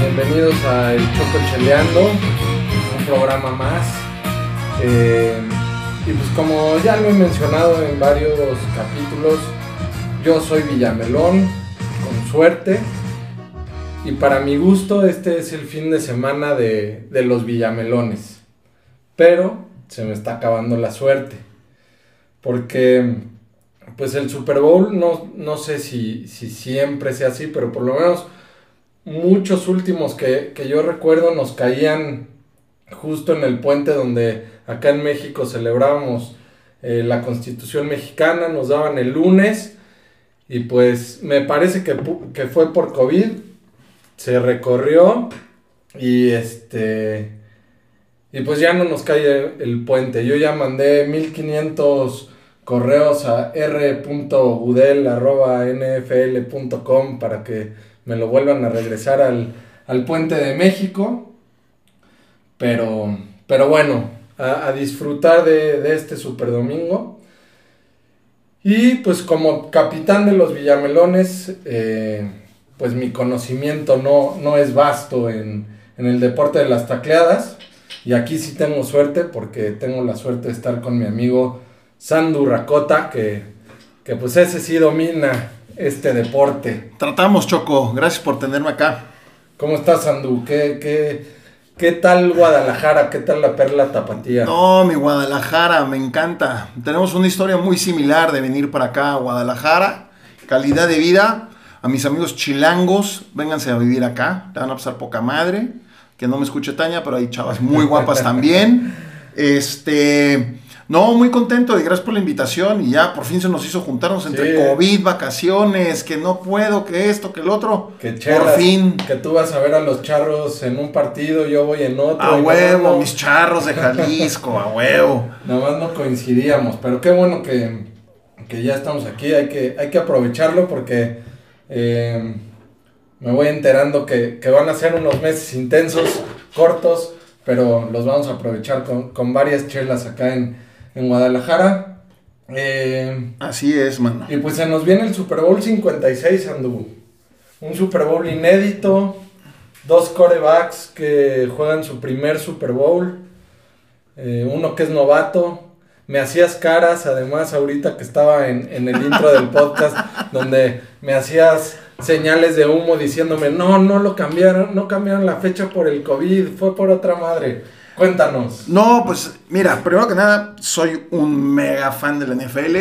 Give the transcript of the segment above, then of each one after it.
bienvenidos a El Choco Cheleando, un programa más. Eh, y pues como ya lo he mencionado en varios capítulos, yo soy Villamelón, con suerte. Y para mi gusto este es el fin de semana de, de los Villamelones. Pero se me está acabando la suerte. Porque pues el Super Bowl no, no sé si, si siempre sea así, pero por lo menos muchos últimos que, yo recuerdo nos caían justo en el puente donde acá en México celebrábamos eh, la constitución mexicana, nos daban el lunes y pues me parece que, que fue por COVID, se recorrió y este y pues ya no nos cae el puente. Yo ya mandé 1500 correos a r.udel.nfl.com para que me lo vuelvan a regresar al, puente de México. Pero, pero bueno, a, disfrutar de, este super domingo. Y pues como capitán de los Villamelones, eh, pues mi conocimiento no, no es vasto en, en, el deporte de las tacleadas. Y aquí sí tengo suerte porque tengo la suerte de estar con mi amigo Sandu Rakota, que, que pues ese sí domina este deporte. Tratamos, Choco. Gracias por tenerme acá. ¿Cómo estás, Andú? ¿Qué, qué, qué tal Guadalajara? ¿Qué tal la Perla Tapatía? No, mi Guadalajara, me encanta. Tenemos una historia muy similar de venir para acá a Guadalajara. Calidad de vida. A mis amigos chilangos, vénganse a vivir acá. Te van a pasar poca madre. Que no me escuche Taña, pero hay chavas muy guapas también. Este. No, muy contento y gracias por la invitación. Y ya por fin se nos hizo juntarnos entre COVID, vacaciones, que no puedo, que esto, que el otro. Que por fin. Que tú vas a ver a los charros en un partido, yo voy en otro. A huevo, mis charros de Jalisco, a huevo. Nada más no coincidíamos, pero qué bueno que, ya estamos aquí. Hay que, hay que aprovecharlo porque eh, me voy enterando que, van a ser unos meses intensos, cortos, pero los vamos a aprovechar con, con varias chelas acá en en Guadalajara. Eh, Así es, mano. Y pues se nos viene el Super Bowl 56, Andu. Un Super Bowl inédito. Dos corebacks que juegan su primer Super Bowl. Eh, uno que es novato. Me hacías caras, además, ahorita que estaba en, en el intro del podcast, donde me hacías señales de humo diciéndome, no, no lo cambiaron, no cambiaron la fecha por el COVID, fue por otra madre. Cuéntanos. No, pues mira, primero que nada, soy un mega fan de la NFL.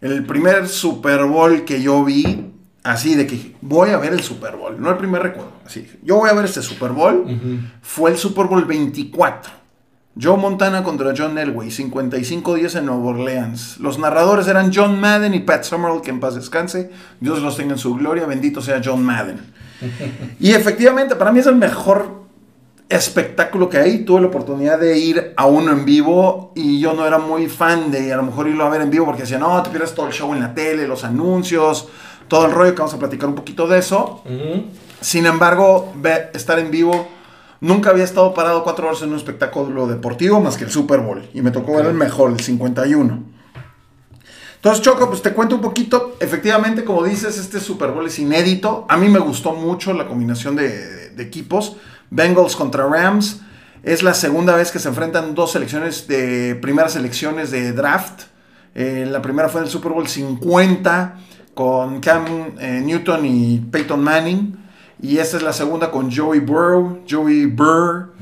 El primer Super Bowl que yo vi, así de que voy a ver el Super Bowl, no el primer recuerdo, así, yo voy a ver este Super Bowl, fue el Super Bowl 24. Joe Montana contra John Elway, 55 días en Nueva Orleans. Los narradores eran John Madden y Pat Summerall, que en paz descanse. Dios los tenga en su gloria, bendito sea John Madden. y efectivamente, para mí es el mejor espectáculo que hay. Tuve la oportunidad de ir a uno en vivo y yo no era muy fan de a lo mejor irlo a ver en vivo porque decía, no, te pierdes todo el show en la tele, los anuncios, todo el rollo que vamos a platicar un poquito de eso. Sin embargo, estar en vivo, nunca había estado parado cuatro horas en un espectáculo deportivo más que el Super Bowl y me tocó ver el mejor, el 51. Entonces, Choco, pues te cuento un poquito. Efectivamente, como dices, este Super Bowl es inédito. A mí me gustó mucho la combinación de equipos. Bengals contra Rams. Es la segunda vez que se enfrentan dos selecciones de primeras elecciones de draft. Eh, la primera fue en el Super Bowl 50 con Cam eh, Newton y Peyton Manning. Y esta es la segunda con Joey Burrow, Joey Burr.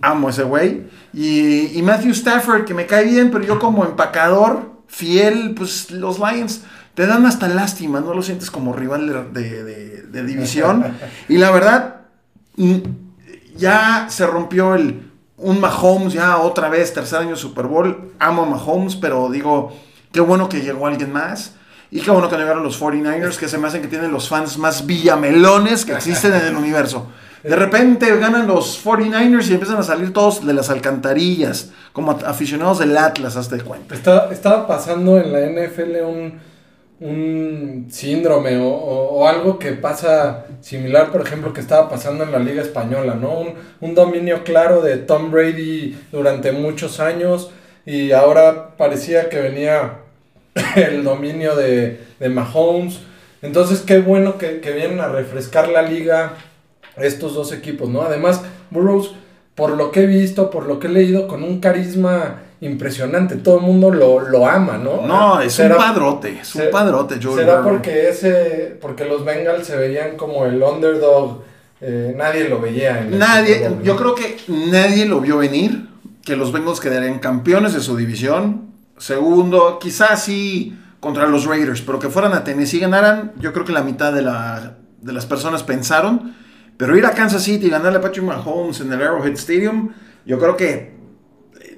amo ese güey. Y, Matthew Stafford, que me cae bien, pero yo como empacador fiel, pues los Lions te dan hasta lástima, no lo sientes como rival de, de división. y la verdad, ya se rompió el un Mahomes, ya otra vez, tercer año Super Bowl. Amo a Mahomes, pero digo, qué bueno que llegó alguien más. Y qué bueno que llegaron los 49ers, que se me hacen que tienen los fans más villamelones que existen en el universo. De repente ganan los 49ers y empiezan a salir todos de las alcantarillas, como aficionados del Atlas, hazte cuenta. estaba pasando en la NFL un un síndrome o, algo que pasa similar, por ejemplo, que estaba pasando en la Liga Española, ¿no? Un, dominio claro de Tom Brady durante muchos años y ahora parecía que venía el dominio de, de Mahomes. Entonces, qué bueno que, vienen a refrescar la liga estos dos equipos, ¿no? Además, Burroughs, por lo que he visto, por lo que he leído, con un carisma impresionante, todo el mundo lo, lo ama, ¿no? No, es un padrote, es un padrote, ¿Será porque ese, porque los Bengals se veían como el underdog, eh, nadie lo veía en Nadie, yo creo que nadie lo vio venir, que los Bengals quedarían campeones de su división, segundo, quizás sí contra los Raiders, pero que fueran a Tennessee y ganaran, yo creo que la mitad de, la, de las personas pensaron. Pero ir a Kansas City y ganarle a Patrick Mahomes en el Arrowhead Stadium, yo creo que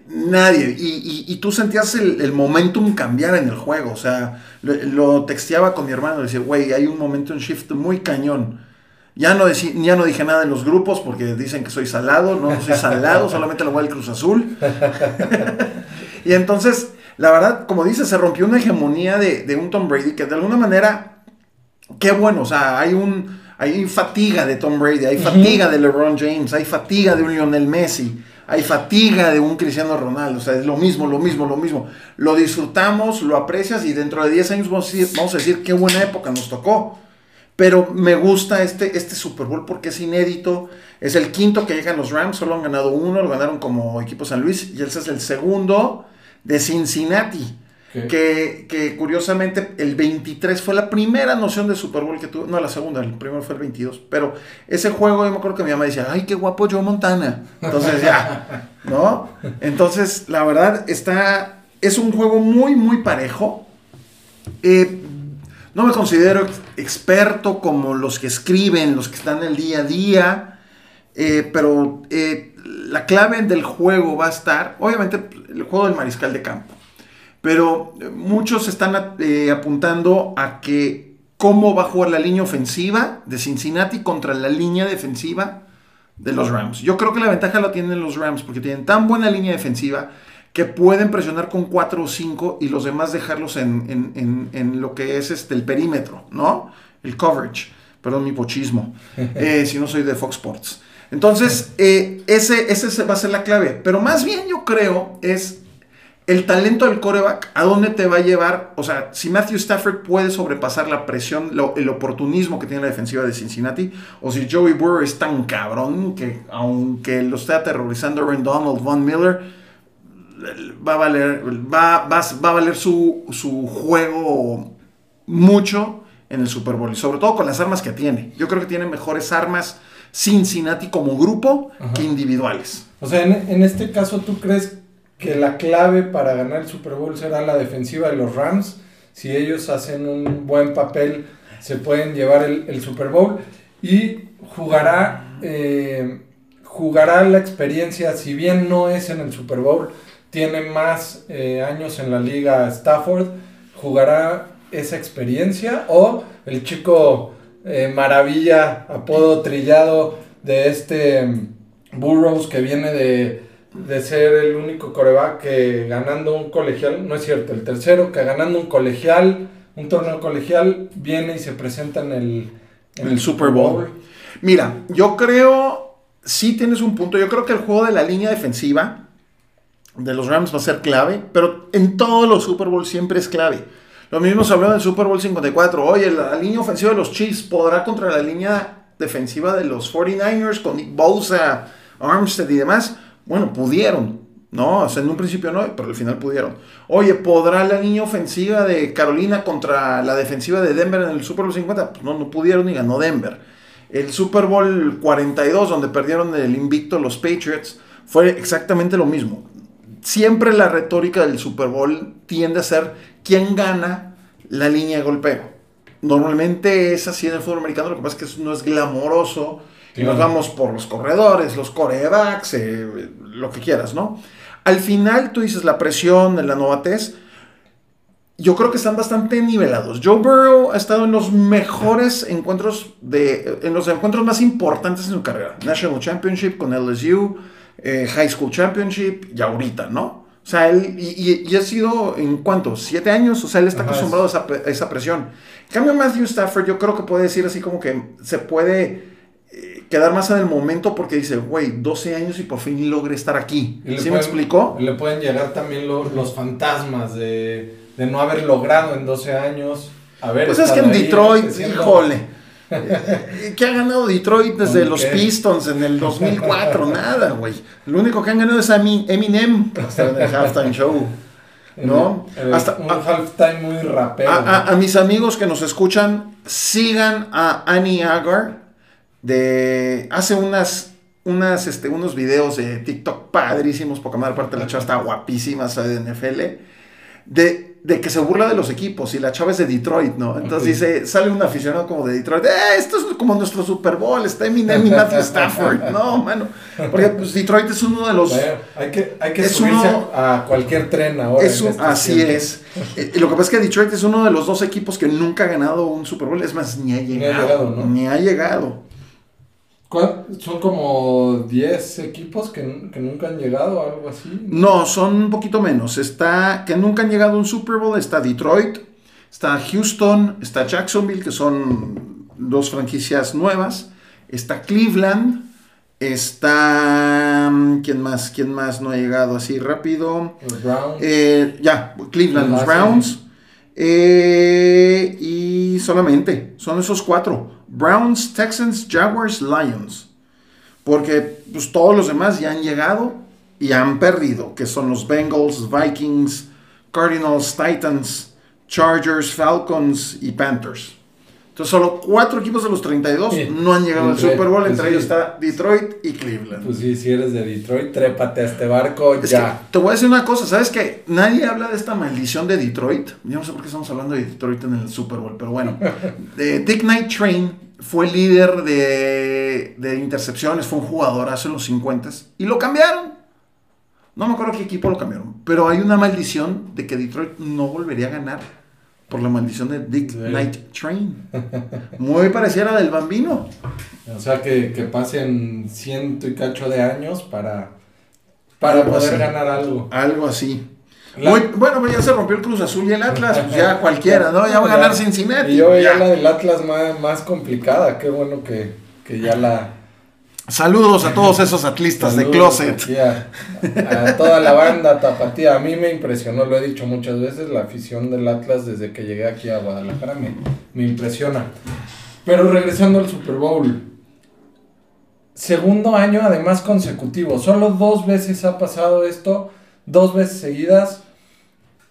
nadie. Y, tú sentías el, momentum cambiar en el juego. O sea, lo, texteaba con mi hermano. Decía, güey, hay un momentum shift muy cañón. Ya no, ya no dije nada en los grupos porque dicen que soy salado. No soy salado, solamente lo voy al Cruz Azul. y entonces, la verdad, como dices, se rompió una hegemonía de, de un Tom Brady que de alguna manera, qué bueno. O sea, hay un hay fatiga de Tom Brady, hay fatiga de LeBron James, hay fatiga de un Lionel Messi, hay fatiga de un Cristiano Ronaldo. O sea, es lo mismo, lo mismo, lo mismo. Lo disfrutamos, lo aprecias y dentro de 10 años vamos a, decir, qué buena época nos tocó. Pero me gusta este, este Super Bowl porque es inédito. Es el quinto que llegan los Rams, solo han ganado uno, lo ganaron como equipo San Luis y ese es el segundo de Cincinnati. Que, curiosamente el 23 fue la primera noción de Super Bowl que tuvo, no la segunda, el primero fue el 22, pero ese juego yo me acuerdo que mi mamá decía, ay, qué guapo Joe Montana. Entonces ya, ¿no? Entonces, la verdad, está, es un juego muy, muy parejo. Eh, no me considero experto como los que escriben, los que están el día a día, eh, pero eh, la clave del juego va a estar, obviamente, el juego del mariscal de campo. Pero muchos están eh, apuntando a que cómo va a jugar la línea ofensiva de Cincinnati contra la línea defensiva de los Rams. Yo creo que la ventaja la tienen los Rams porque tienen tan buena línea defensiva que pueden presionar con 4 o 5 y los demás dejarlos en, lo que es este, el perímetro, ¿no? El coverage. Perdón mi pochismo, eh, si no soy de Fox Sports. Entonces, eh, ese, ese va a ser la clave. Pero más bien yo creo es el talento del coreback, ¿a dónde te va a llevar? O sea, si Matthew Stafford puede sobrepasar la presión, el oportunismo que tiene la defensiva de Cincinnati, o si Joey Burrow es tan cabrón que aunque lo esté aterrorizando Aaron Donald, Von Miller, va a valer, va, va, a valer su, juego mucho en el Super Bowl, y sobre todo con las armas que tiene. Yo creo que tiene mejores armas Cincinnati como grupo que individuales. O sea, en, en este caso, ¿tú crees que la clave para ganar el Super Bowl será la defensiva de los Rams. Si ellos hacen un buen papel, se pueden llevar el, Super Bowl. Y jugará, eh, jugará la experiencia, si bien no es en el Super Bowl, tiene más eh, años en la liga Stafford, jugará esa experiencia o el chico eh, maravilla, apodo trillado de este mm, Burroughs que viene de de ser el único coreback que ganando un colegial, no es cierto, el tercero que ganando un colegial, un torneo colegial, viene y se presenta en el, en el Super Bowl. Mira, yo creo, sí tienes un punto, yo creo que el juego de la línea defensiva de los Rams va a ser clave, pero en todos los Super Bowl siempre es clave. Lo mismo se habló del Super Bowl 54. Oye, la línea ofensiva de los Chiefs podrá contra la línea defensiva de los 49ers con Nick Bosa, Armstead y demás. Bueno, pudieron, ¿no? O sea, en un principio no, pero al final pudieron. Oye, ¿podrá la línea ofensiva de Carolina contra la defensiva de Denver en el Super Bowl 50? Pues no, no pudieron y ganó Denver. El Super Bowl 42, donde perdieron el invicto los Patriots, fue exactamente lo mismo. Siempre la retórica del Super Bowl tiende a ser quién gana la línea de golpeo. Normalmente es así en el fútbol americano, lo que pasa es que no es glamoroso y nos vamos por los corredores, los corebacks, eh, lo que quieras, ¿no? Al final tú dices la presión, la novatez. Yo creo que están bastante nivelados. Joe Burrow ha estado en los mejores encuentros, de, en los encuentros más importantes en su carrera. National Championship con LSU, eh, High School Championship y ahorita, ¿no? O sea, él, y, ha sido en cuántos, siete años, o sea, él está acostumbrado a esa, a esa, presión. En cambio, Matthew Stafford, yo creo que puede decir así como que se puede quedar más en el momento porque dice, güey, 12 años y por fin logré estar aquí. ¿Sí me explicó? Le pueden llegar también los fantasmas de, no haber logrado en 12 años. A ver, pues es que en Detroit, híjole. Eh, ¿Qué ha ganado Detroit desde ¿Con los? Pistons en el 2004? Nada, güey. Lo único que han ganado es a mi- Eminem hasta en el halftime show. ¿No? En el- Hasta- un halftime muy rapero. A, a- a mis amigos que nos escuchan, sigan a Annie Agar de hace unas unas este, unos videos de TikTok padrísimos, porque la parte de la chava está guapísima, sabe de NFL, de, de que se burla de los equipos y la chava es de Detroit, ¿no? Entonces dice, sale un aficionado como de Detroit, eh, esto es como nuestro Super Bowl, está Eminem y Matthew Stafford, no, mano, porque pues, Detroit es uno de los... Bueno, hay que, hay que es subirse uno- a, cualquier tren ahora. Es un- así es. Eh, y lo que pasa es que Detroit es uno de los dos equipos que nunca ha ganado un Super Bowl. Es más, ni ha llegado. ha llegado, ¿no? Ni ha llegado. ¿Cuál- Son como 10 equipos que, que nunca han llegado algo así. No, son un poquito menos. Está que nunca han llegado a un Super Bowl. Está Detroit, está Houston, está Jacksonville, que son dos franquicias nuevas. Está Cleveland. Está. mm, ¿Quién más? ¿Quién más no ha llegado así rápido? Los Browns. Eh, ya, Cleveland, los. Browns. Eh, y solamente, son esos cuatro. Browns, Texans, Jaguars, Lions. Porque pues, todos los demás ya han llegado y han perdido, que son los Bengals, Vikings, Cardinals, Titans, Chargers, Falcons y Panthers. Entonces solo cuatro equipos de los 32 Sí. no han llegado al Super Bowl, pues, entre sí. ellos está Detroit y Cleveland. Pues sí, si eres de Detroit, trépate a este barco Es ya. que te voy a decir una cosa, ¿sabes que Nadie habla de esta maldición de Detroit. Yo no sé por qué estamos hablando de Detroit en el Super Bowl, pero bueno. Eh, Dick Knight Train fue líder de, de intercepciones, fue un jugador hace los 50 y lo cambiaron. No me acuerdo qué equipo lo cambiaron, pero hay una maldición de que Detroit no volvería a ganar por la maldición de Dick Sí. Knight Train. Muy parecida a la del Bambino. O sea, que, que pasen ciento y cacho de años para, para Algo poder así. ganar algo. Algo así. La- Muy- bueno, pues ya se rompió el Cruz Azul y el Atlas, pues ya cualquiera, ¿no? Ya va a ganar Cincinnati. Y yo veía ya. la del Atlas más, más complicada. Qué bueno que, que ya la. Saludos a todos esos atlistas de closet. a toda la banda tapatía. A mí me impresionó, lo he dicho muchas veces, la afición del Atlas desde que llegué aquí a Guadalajara. Me, me impresiona. Pero regresando al Super Bowl. Segundo año además consecutivo. Solo dos veces ha pasado esto. Dos veces seguidas.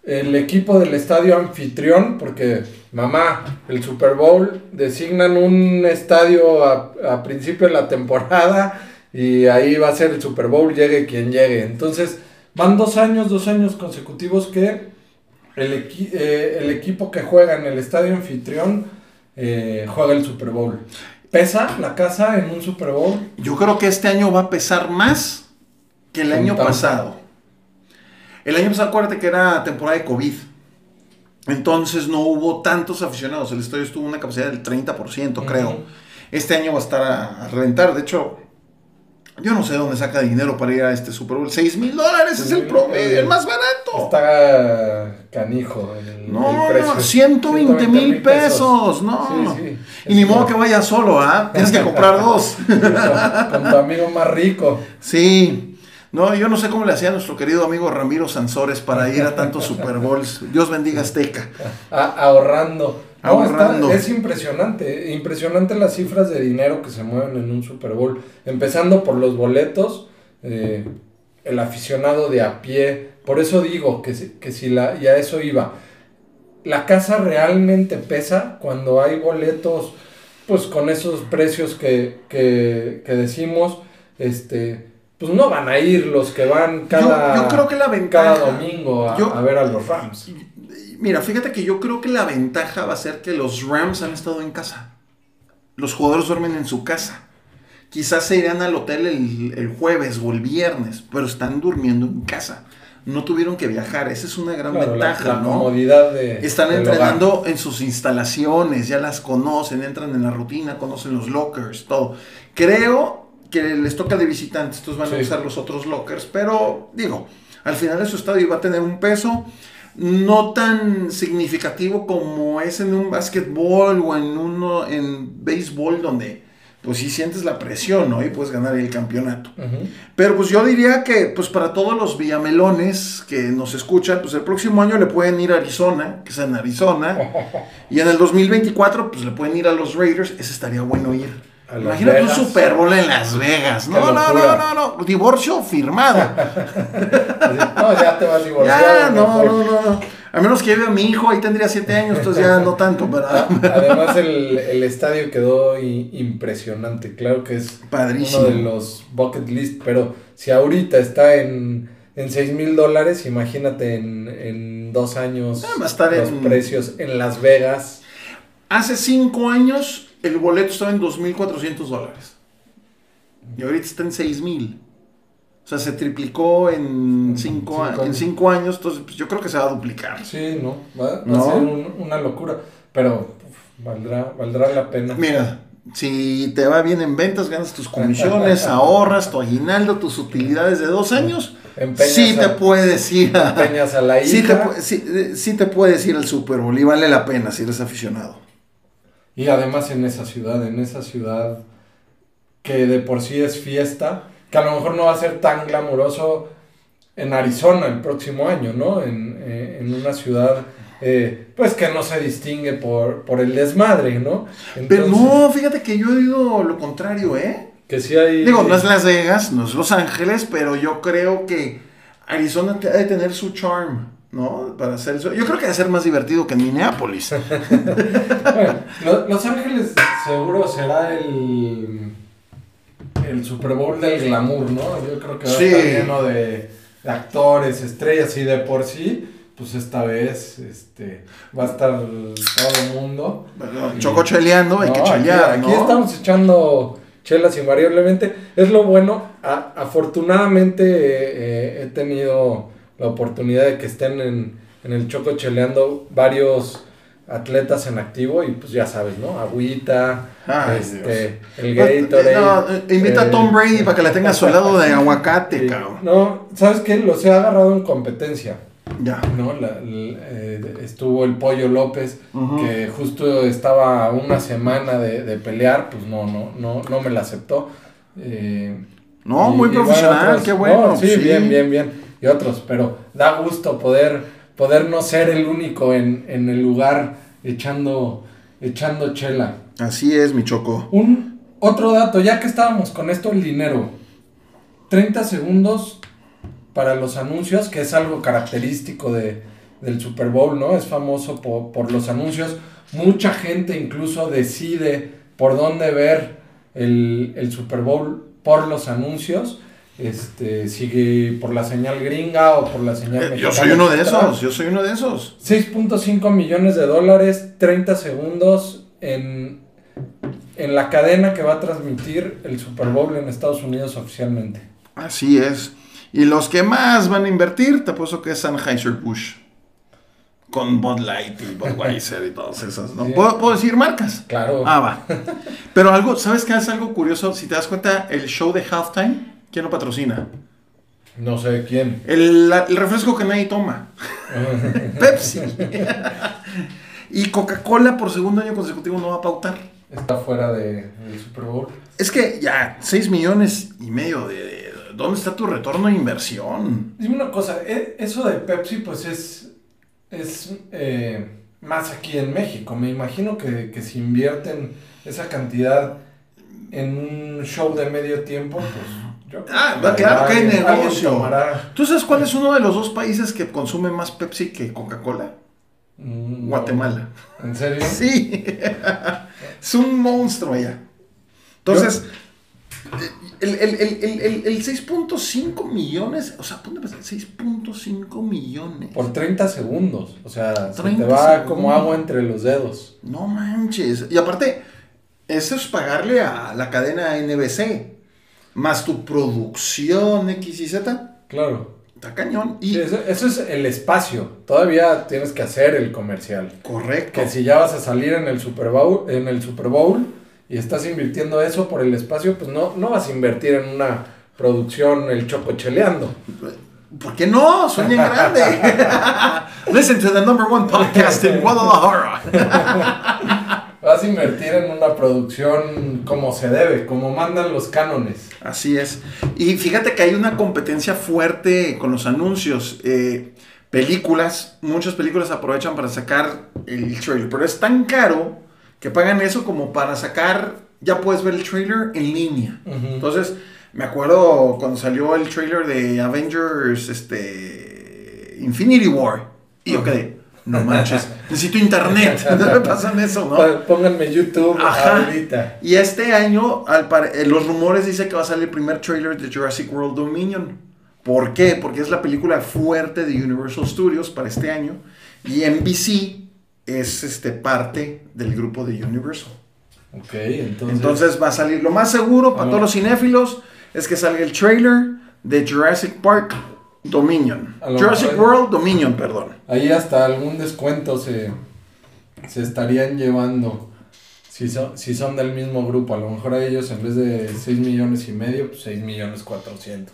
El equipo del estadio anfitrión, porque mamá, el Super Bowl, designan un estadio a, a principio de la temporada y ahí va a ser el Super Bowl, llegue quien llegue. Entonces, van dos años, dos años consecutivos que el, equi- eh, el equipo que juega en el estadio anfitrión eh, juega el Super Bowl. ¿Pesa la casa en un Super Bowl? Yo creo que este año va a pesar más que el año pasado. El año pasado, acuérdate que era temporada de COVID. Entonces no hubo tantos aficionados. El estadio estuvo una capacidad del 30%, creo. Este año va a estar a, a reventar. De hecho, yo no sé dónde saca dinero para ir a este Super Bowl. 6 mil dólares es el promedio, el más barato. Está canijo el, No, el precio. no, 120 mil pesos, no. Sí, sí. Y ni modo que vaya solo, ¿ah? Tienes que comprar dos. Con tu amigo más rico. Sí. No, yo no sé cómo le hacía nuestro querido amigo Ramiro Sansores para ir a tantos Super Bowls. Dios bendiga Azteca. A- ahorrando. No, Ahorrando. está- es impresionante, impresionante las cifras de dinero que se mueven en un Super Bowl. Empezando por los boletos, eh, el aficionado de a pie. Por eso digo que, si- que si la, y a eso iba. La casa realmente pesa cuando hay boletos, pues con esos precios que, que, que decimos, este, pues no van a ir los que van cada, yo, yo creo que la ventaja. cada domingo a, yo- a ver a los Rams. Mira, fíjate que yo creo que la ventaja va a ser que los Rams han estado en casa. Los jugadores duermen en su casa. Quizás se irán al hotel el, el jueves o el viernes, pero están durmiendo en casa. No tuvieron que viajar. Esa es una gran Claro, la- ventaja, la, ¿no? comodidad de Están entrenando en sus instalaciones, ya las conocen, entran en la rutina, conocen los lockers, todo. Creo que les toca de visitantes, estos van a usar los otros lockers, pero digo, al final de su estadio va a tener un peso no tan significativo como es en un básquetbol o en uno en béisbol donde pues sí sientes la presión, ¿no? Y puedes ganar el campeonato. Pero pues yo diría que, pues para todos los villamelones que nos escuchan, pues el próximo año le pueden ir a Arizona, que es en Arizona, y en el 2024, pues le pueden ir a los Raiders, ese estaría bueno ir. Imagínate un Super Bowl en Las Vegas. No, no, no, no, no, divorcio firmado. no, ya te vas divorciado. Ya, no, no, no, no. A menos que lleve a mi hijo, ahí tendría siete años, entonces ya no tanto, ¿verdad? Además, el, el estadio quedó impresionante. Claro que es uno de los bucket list, pero si ahorita está en, en 6 mil dólares, imagínate en, en dos años ah, va a estar los precios en Las Vegas. Hace cinco años el boleto estaba en 2.400 dólares. Y ahorita está en 6.000. O sea, se triplicó en cinco, en cinco años, entonces pues, yo creo que se va a duplicar. Sí, no, va, a ser una locura, pero valdrá, valdrá la pena. Mira, si te va bien en ventas, ganas tus comisiones, ahorras tu aguinaldo, tus utilidades de dos años, sí te puedes ir a, a la sí te, sí, sí te puedes ir al Super Bowl y vale la pena si eres aficionado. Y además en esa ciudad, en esa ciudad que de por sí es fiesta, que a lo mejor no va a ser tan glamuroso en Arizona el próximo año, ¿no? En, eh, una ciudad, eh, pues que no se distingue por, por el desmadre, ¿no? Pero no, fíjate que yo he oído lo contrario, ¿eh? Que sí hay... Digo, no es Las Vegas, no es Los Ángeles, pero yo creo que Arizona debe tener su charm. ¿No? Para hacer eso. Yo creo que debe ser más divertido que en Minneapolis. bueno, Los Ángeles seguro será el el Super Bowl del glamour, ¿no? Yo creo que va a estar lleno de, actores, estrellas y de por sí, pues esta vez este, va a estar todo el mundo. choco cheleando, hay que chelear. Aquí, estamos echando chelas invariablemente. Es lo bueno, afortunadamente eh, he tenido la oportunidad de que estén en, en el Choco cheleando varios atletas en activo y pues ya sabes, ¿no? Agüita, este, el Gatorade. No, eh, invita a Tom Brady para que le tenga a su lado de aguacate, cabrón. No, ¿sabes qué? Los he agarrado en competencia. Ya. ¿No? Eh, estuvo el Pollo López, que justo estaba una semana de, pelear, pues no, no, no, no me la aceptó. Eh, no, muy profesional, qué bueno. sí, bien, bien, bien. Y otros, pero da gusto poder poder no ser el único en, el lugar echando, echando chela. Así es, mi choco. Un otro dato, ya que estábamos con esto, el dinero. 30 segundos para los anuncios, que es algo característico de, del Super Bowl, ¿no? Es famoso por, por los anuncios. Mucha gente incluso decide por dónde ver el, el Super Bowl por los anuncios este, sigue por la señal gringa o por la señal mexicana. Yo soy uno de esos, yo soy uno de esos. 6.5 millones de dólares, 30 segundos en, en la cadena que va a transmitir el Super Bowl en Estados Unidos oficialmente. Así es. Y los que más van a invertir, te apuesto que es Anheuser-Busch. Con Bud Light y Budweiser y todas esas, ¿no? ¿Puedo, decir marcas? Claro. Ah, va. Pero algo, ¿sabes qué es algo curioso? Si te das cuenta, el show de Halftime ¿Quién lo patrocina? No sé quién. El, refresco que nadie toma. Pepsi. y Coca-Cola por segundo año consecutivo no va a pautar. Está fuera de, del Super Bowl. Es que ya, 6 millones y medio de, ¿Dónde está tu retorno de inversión? Dime una cosa, e, eso de Pepsi pues es, es eh, más aquí en México. Me imagino que, que si invierten esa cantidad en un show de medio tiempo, pues Ah, claro que hay negocio. ¿Tú sabes cuál es uno de los dos países que consume más Pepsi que Coca-Cola? Mm, Guatemala. ¿En serio? Sí. es un monstruo allá. Entonces, el, el, el, el 6.5 millones, o sea, ponte 6.5 millones. Por 30 segundos. O sea, se te va como agua entre los dedos. No manches. Y aparte, eso es pagarle a la cadena NBC más tu producción X y Z. Claro. Está cañón. Y eso, es el espacio. Todavía tienes que hacer el comercial. Correcto. Que si ya vas a salir en el Super Bowl, en el Super Bowl y estás invirtiendo eso por el espacio, pues no, no vas a invertir en una producción el choco cheleando. ¿Por qué no? Sueña grande. Listen to the number one podcast in Guadalajara. vas a invertir en una producción como se debe, como mandan los cánones. Así es. Y fíjate que hay una competencia fuerte con los anuncios. Eh, películas, muchas películas aprovechan para sacar el trailer, pero es tan caro que pagan eso como para sacar, ya puedes ver el trailer en línea. Entonces, me acuerdo cuando salió el trailer de Avengers, este, Infinity War, y yo quedé, no manches, necesito internet. No me pasan eso, ¿no? Pónganme YouTube ahorita. Y este año, al eh, los rumores dicen que va a salir el primer trailer de Jurassic World Dominion. ¿Por qué? Porque es la película fuerte de Universal Studios para este año. Y NBC es este, parte del grupo de Universal. Ok, entonces. Entonces va a salir. Lo más seguro para todos los cinéfilos es que salga el trailer de Jurassic Park Dominion. Jurassic World Dominion, perdón. Ahí hasta algún descuento se, se estarían llevando. Si son, si son del mismo grupo, a lo mejor a ellos en vez de 6 millones y medio, pues 6 millones 400.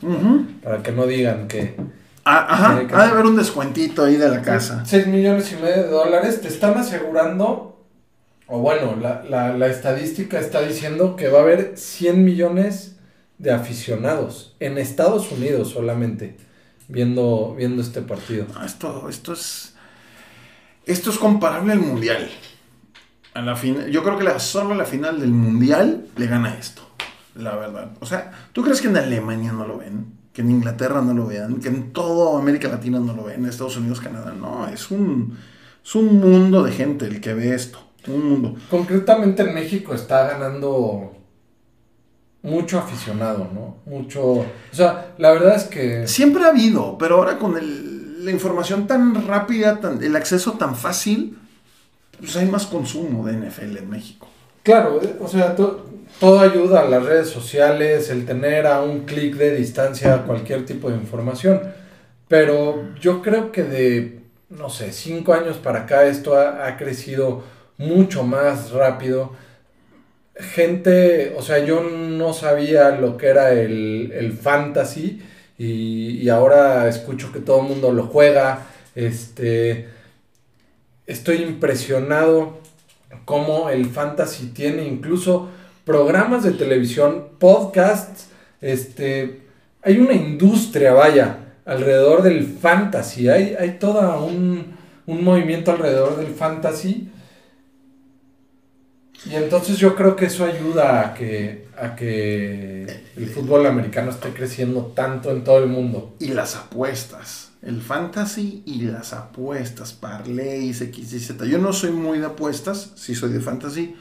Para que no digan que... Ah, ajá, ha de haber un descuentito ahí de la casa. 6 millones y medio de dólares te están asegurando, o bueno, la, la, la estadística está diciendo que va a haber 100 millones de aficionados en Estados Unidos solamente viendo, viendo este partido. esto, esto es. Esto es comparable al mundial. A la yo creo que la, solo la final del mundial le gana esto. La verdad. O sea, ¿tú crees que en Alemania no lo ven? Que en Inglaterra no lo vean, que en toda América Latina no lo ven, en Estados Unidos, Canadá. No, es un, es un mundo de gente el que ve esto. Un mundo. Concretamente en México está ganando mucho aficionado, ¿no? Mucho... O sea, la verdad es que... Siempre ha habido, pero ahora con el, la información tan rápida, tan, el acceso tan fácil, pues hay más consumo de NFL en México. Claro, eh, o sea, todo ayuda a las redes sociales, el tener a un clic de distancia cualquier tipo de información. Pero yo creo que de, no sé, cinco años para acá esto ha, ha crecido mucho más rápido gente, o sea, yo no sabía lo que era el, fantasy y, ahora escucho que todo el mundo lo juega. Este, estoy impresionado cómo el fantasy tiene incluso programas de televisión, podcasts, este, hay una industria, vaya, alrededor del fantasy, hay, hay todo un, un movimiento alrededor del fantasy y entonces yo creo que eso ayuda a que, a que el fútbol americano esté creciendo tanto en todo el mundo. Y las apuestas. El fantasy y las apuestas. Parlays, X y Z. Yo no soy muy de apuestas, sí soy de fantasy.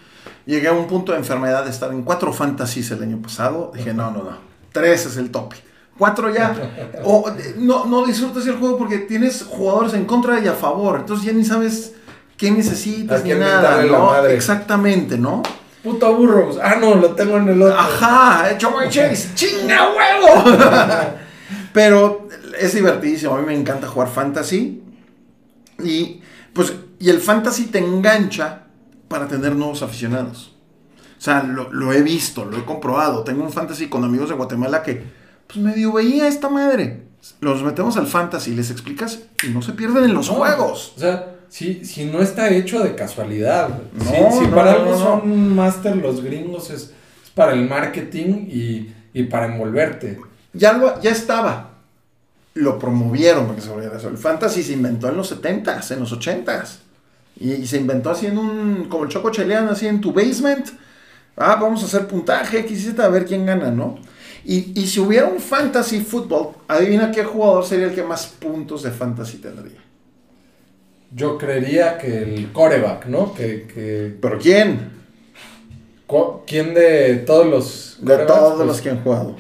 Llegué a un punto de enfermedad de estar en cuatro fantasies el año pasado. Dije, no, no, no. Tres es el tope. Cuatro ya. O no, no disfrutas el juego porque tienes jugadores en contra y a favor. Entonces ya ni sabes ¿Qué necesitas? Ni nada, ¿no? Exactamente, ¿no? Puto burros. Ah, no, lo tengo en el otro. Ajá, hecho Chase. ¡Chinga huevo! Pero es divertidísimo. A mí me encanta jugar fantasy. Y pues, y el fantasy te engancha para tener nuevos aficionados. O sea, lo, lo, he visto, lo he comprobado. Tengo un fantasy con amigos de Guatemala que, pues medio veía esta madre. Los metemos al fantasy, les explicas y no se pierden en los juegos. O sea, si, si no está hecho de casualidad. si, para algo son máster los gringos, es, para el marketing y, para envolverte. Ya, ya estaba. Lo promovieron porque se volviera eso. El fantasy se inventó en los 70s, en los 80s. Y, se inventó así en un, como el choco cheleano, así en tu basement. Ah, vamos a hacer puntaje, quisiste a ver quién gana, ¿no? Y, y si hubiera un fantasy fútbol, adivina qué jugador sería el que más puntos de fantasy tendría. Yo creería que el coreback, ¿no? Que, ¿Pero quién? ¿Quién de todos los... De todos los que han jugado.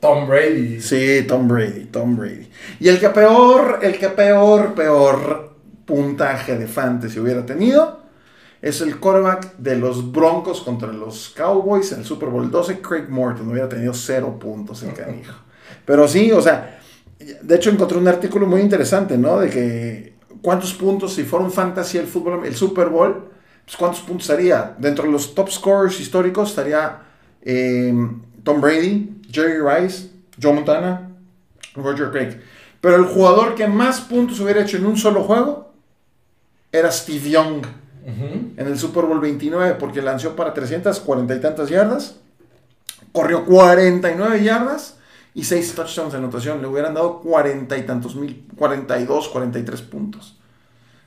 Tom Brady. Sí, Tom Brady, Tom Brady. Y el que peor, el que peor, peor puntaje de fantasy hubiera tenido es el quarterback de los Broncos contra los Cowboys en el Super Bowl 12, Craig Morton. Hubiera tenido cero puntos el canijo. Pero sí, o sea, de hecho encontré un artículo muy interesante, ¿no? De que ¿cuántos puntos, si fuera un fantasy el fútbol, el Super Bowl, pues cuántos puntos estaría? Dentro de los top scorers históricos estaría em, Tom Brady, Jerry Rice, Joe Montana, Roger Craig. Pero el jugador que más puntos hubiera hecho en un solo juego era Steve Young, Ujú. en el Super Bowl 29 porque lanzó para 340 y tantas yardas, corrió 49 yardas y 6 touchdowns de anotación. Le hubieran dado 40 y tantos mil, 42, 43 puntos.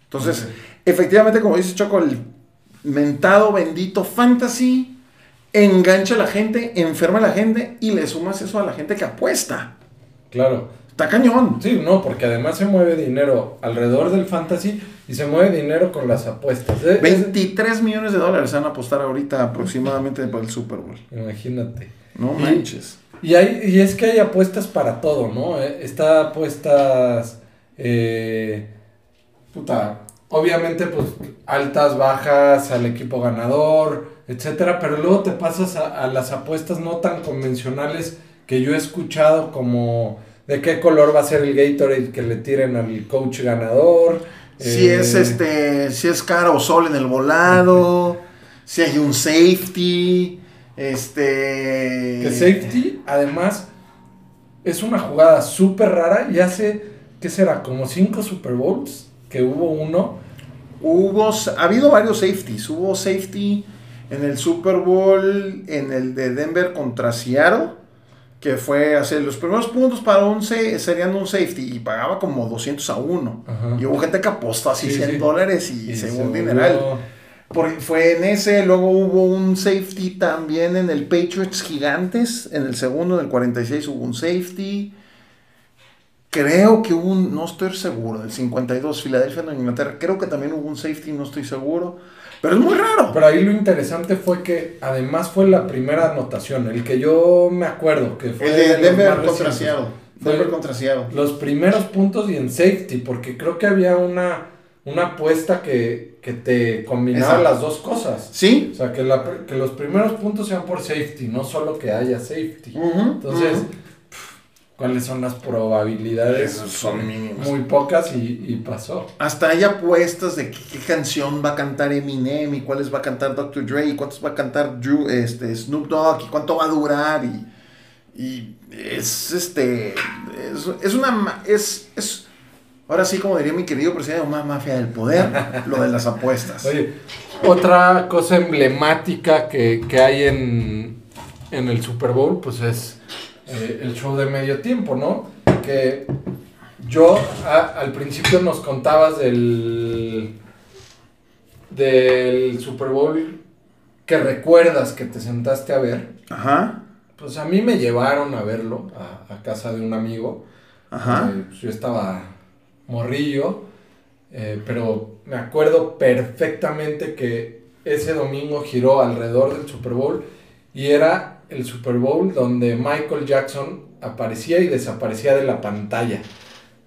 Entonces, efectivamente, como dice Choco, el mentado bendito fantasy engancha a la gente, enferma a la gente y le sumas eso a la gente que apuesta. Claro. Está cañón. Sí, no, porque además se mueve dinero alrededor del fantasy y se mueve dinero con las apuestas. ¿eh? Es- 23 millones de dólares van a apostar ahorita aproximadamente por el Super Bowl. Imagínate. No manches. Y, hay, y es que hay apuestas para todo, ¿no? Eh, Está apuestas. eh, puta. Obviamente, pues altas, bajas, al equipo ganador, etcétera. Pero luego te pasas a, a las apuestas no tan convencionales que yo he escuchado, como de qué color va a ser el Gatorade que le tiren al coach ganador. Si eh, es este, si es cara o sol en el volado, si hay un safety, este. Que safety, además, es una jugada súper rara y hace, ¿qué será? Como cinco Super Bowls que hubo uno. Hubo, ha habido varios safeties. Hubo safety en el Super Bowl, en el de Denver contra Seattle, que fue hacer los primeros puntos para un sa- serían un safety y pagaba como 200 a 1. Ajá. Y hubo gente que apostó así Sí, 100 sí. dólares y, Y se se llevó un volvió- dineral. Por- fue en ese, luego hubo un safety también en el Patriots Gigantes, en el segundo, en el 46 hubo un safety. Creo que hubo un, no estoy seguro, el 52, Filadelfia, Nueva Inglaterra, creo que también hubo un safety, no estoy seguro. Pero es muy raro. Pero ahí lo interesante fue que además fue la primera anotación, el que yo me acuerdo que fue el de Denver contra recientes. Seattle. Fue Denver contra Seattle. Los primeros puntos y en safety, porque creo que había una, una apuesta que, que te combinaba las dos cosas. ¿Sí? O sea, que, la que los primeros puntos sean por safety, no solo que haya safety. Entonces, pf, ¿cuáles son las probabilidades? Esos son mínimos. Muy pocas y, y pasó. Hasta hay apuestas de qué, qué canción va a cantar Eminem y cuáles va a cantar Dr. Dre y cuántos va a cantar Drew, este, Snoop Dogg y cuánto va a durar y, y es este es, es una es, es ahora sí como diría mi querido presidente una mafia del poder lo de las apuestas Oye, otra cosa emblemática que, que hay en, en el Super Bowl, pues es eh, el show de medio tiempo, ¿no? Que yo a- al principio nos contabas del, del Super Bowl que recuerdas que te sentaste a ver. ajá Pues a mí me llevaron a verlo a, a casa de un amigo. ajá Eh, pues yo estaba morrillo, eh, pero me acuerdo perfectamente que ese domingo giró alrededor del Super Bowl y era el Super Bowl donde Michael Jackson aparecía y desaparecía de la pantalla.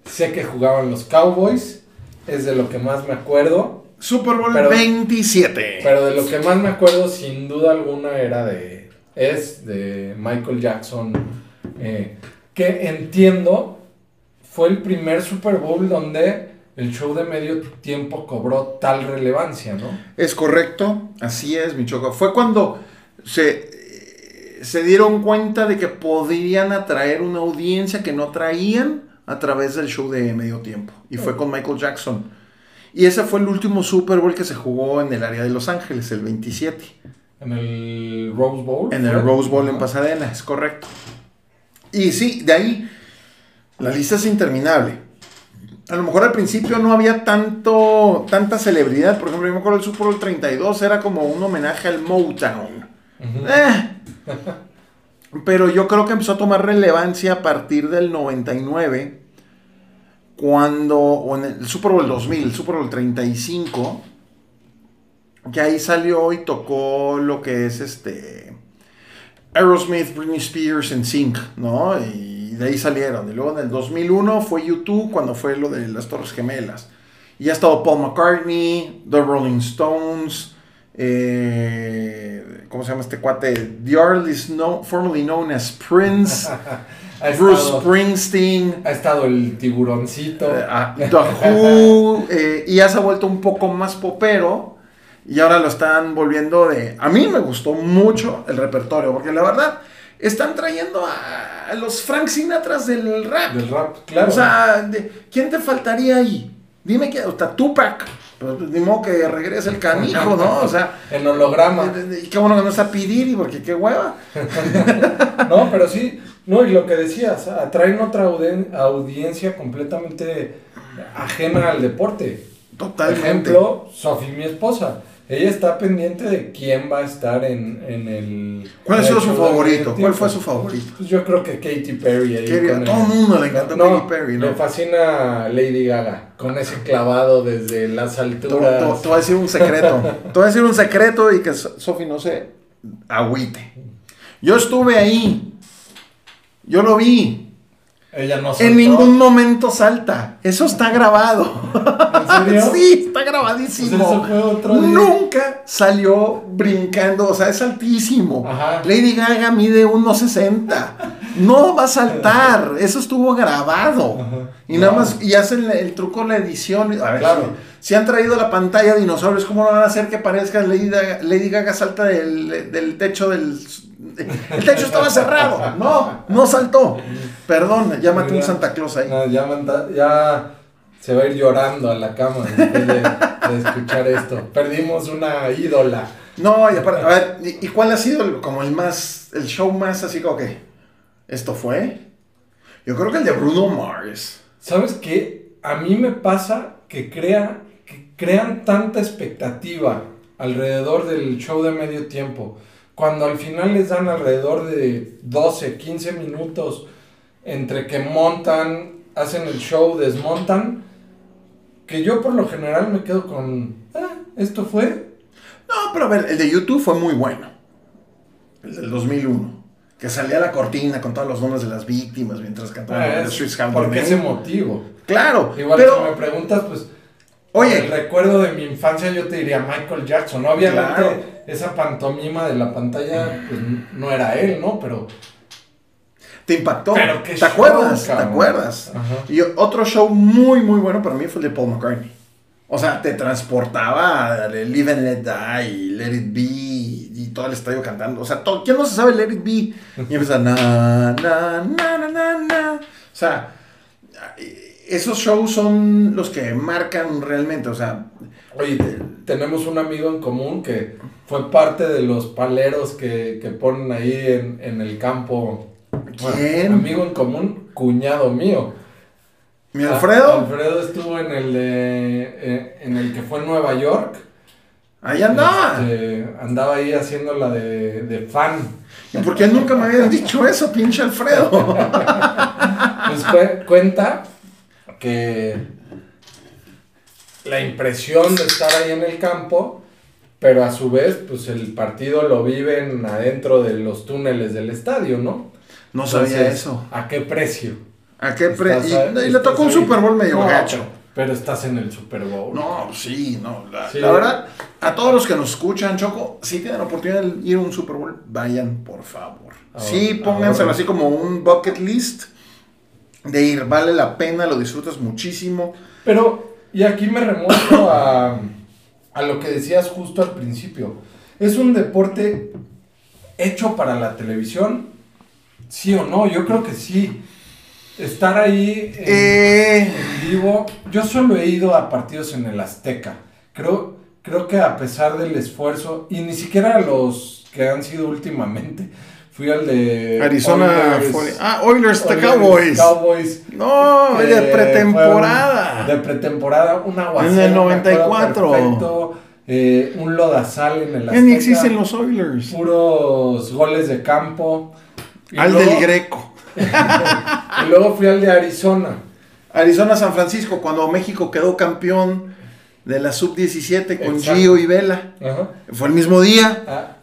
Sé que jugaban los Cowboys, es de lo que más me acuerdo, Super Bowl Pero- 27 pero de lo que más me acuerdo sin duda alguna era de es de Michael Jackson eh, que entiendo fue el primer Super Bowl donde el show de medio tiempo cobró tal relevancia, ¿no? Es correcto, así es, mi choco. Fue cuando se, se dieron cuenta de que podían atraer una audiencia que no traían a través del show de medio tiempo. Y fue con Michael Jackson. Y ese fue el último Super Bowl que se jugó en el área de Los Ángeles, el 27. En el Rose Bowl. En el. Rose Bowl en. Pasadena, es correcto. Y sí, de ahí la lista es interminable. A lo mejor al principio no había tanto, tanta celebridad. Por ejemplo, yo me acuerdo el Super Bowl 32 era como un homenaje al Motown. Eh. Pero yo creo que empezó a tomar relevancia a partir del 99. Cuando, o en el Super Bowl 2000, el Super Bowl 35, que ahí salió y tocó lo que es este Aerosmith, Britney Spears en Sync, ¿no? Y de ahí salieron. Y luego en el 2001 fue YouTube cuando fue lo de las Torres Gemelas. Y ha estado Paul McCartney, The Rolling Stones, eh, ¿cómo se llama este cuate? The artist no, formerly known as Prince, Bruce estado, Springsteen, ha estado el tiburoncito. eh, ah, The Who, eh, y ya se ha vuelto un poco más popero. Y ahora lo están volviendo de... A mí me gustó mucho el repertorio, porque la verdad, están trayendo a, los Frank Sinatras del rap. del rap, claro. O sea, de- ¿quién te faltaría ahí? Dime que... O sea, Tupac. Pues ni modo que regrese el canijo, ¿no? O sea, En holograma. y qué bueno que no está Pidiri, porque qué hueva. No, pero sí, no, y lo que decías, atraen otra audiencia completamente ajena al deporte. Por Totalmente. ejemplo, Sofi, mi esposa. Ella está pendiente de quién va a estar en, en el. ¿Cuál ha sido su favorito? ¿Cuál fue su favorito? Pues yo creo que Katy Perry ahí. A todo el mundo le encanta No, Katy Perry, ¿no? Le fascina Lady Gaga, con ese clavado desde las Te, te- alturas. te voy a decir un secreto. Te voy a decir un secreto y que So- Sofi no se agüite. Yo estuve ahí. Yo lo vi. Ella no En ningún momento salta. Eso está grabado. ¿En serio? Sí, está Pues grabadísimo. otro día. Nunca salió brincando. O sea, es altísimo. Ajá. Lady Gaga mide 1.60. No va a saltar. Eso estuvo grabado. Ajá. Y nada más, y hacen el truco la edición. A ver, Claro. si, si han traído la pantalla de dinosaurios, ¿cómo no van a hacer que parezca Lady Gaga, Lady Gaga salta del, del techo del... El techo estaba cerrado. No, no saltó. Perdón, llámate un. Santa Claus ahí. No, ya, manda- ya se va a ir llorando a la cama después de, de escuchar esto. Perdimos una ídola. No, y aparte, a ver, ¿y, y cuál ha sido el- como el más, el show más así como que, esto fue? Yo creo que el de Bruno Mars. ¿Sabes qué? A mí me pasa que, crea, que crean tanta expectativa alrededor del show de medio tiempo. Cuando al final les dan alrededor de 12, 15 minutos entre que montan, hacen el show, desmontan, que yo por lo general me quedo con, ah, esto fue. No, pero a ver, el de YouTube fue muy bueno. El del 2001. Que salía la cortina con todos los nombres de las víctimas mientras cantaban Ah, Have porque No ese motivo. Claro, Igual pero... si me preguntas, pues, Oye. el recuerdo de mi infancia yo te diría Michael Jackson. Obviamente Claro. esa pantomima de la pantalla pues, no era él, ¿no? Pero Te impactó. Pero ¿Te show, acuerdas? ¿Te acuerdas? Ajá. Y otro show muy, muy bueno para mí fue el de Paul McCartney. O sea, te transportaba a Live and Let Die, Let It Be y todo el estadio cantando. O sea, todo, ¿quién no se sabe Let It Be? Y empieza na, na, na, na, na, na. O sea, esos shows son los que marcan realmente. O sea, Oye, te- tenemos un amigo en común que fue parte de los paleros que, que ponen ahí en, en el campo. Bueno, ¿Quién? amigo en común, cuñado mío. Mi Ah, Alfredo, Alfredo estuvo en el de, eh, en el que fue en Nueva York. ahí andaba. Este, andaba ahí haciendo la de, de fan. ¿Y por qué nunca me habías dicho eso, pinche Alfredo? Pues cu- cuenta que la impresión de estar ahí en el campo, pero a su vez, pues el partido lo viven adentro de los túneles del estadio, ¿no? No sabía eso. ¿A qué precio? ¿A qué pre- Estás y, a- y le tocó un. Super Bowl medio No, gacho. Pero, estás en el Super Bowl. No, sí, no. La, Sí. la verdad, a todos los que nos escuchan, Choco, si tienen la oportunidad de ir a un Super Bowl, vayan, por favor. Ahora- sí, pónganselo así como un bucket list de ir. Vale la pena, lo disfrutas muchísimo. Pero, y aquí me remonto a, a lo que decías justo al principio. ¿Es un deporte hecho para la televisión? ¿Sí o no? Yo creo que sí. Estar ahí en, Eh, en vivo. Yo solo he ido a partidos en el Azteca. Creo, creo que a pesar del esfuerzo, y ni siquiera los que han sido últimamente, fui al de Arizona. Oilers- ah, Oilers, the Oilers, Cowboys. Cowboys. No, que de un- pretemporada. de pretemporada, un aguacero. En el me acuerdo 94. perfecto, eh, un lodazal en el Ya ni Azteca, existen los Oilers. Puros goles de campo. Y Al luego- del Greco. Y luego fui al de Arizona. Arizona, San Francisco, cuando México quedó campeón de la sub-17 con Exacto. Gio y Vela. Ajá. Fue el mismo día. A,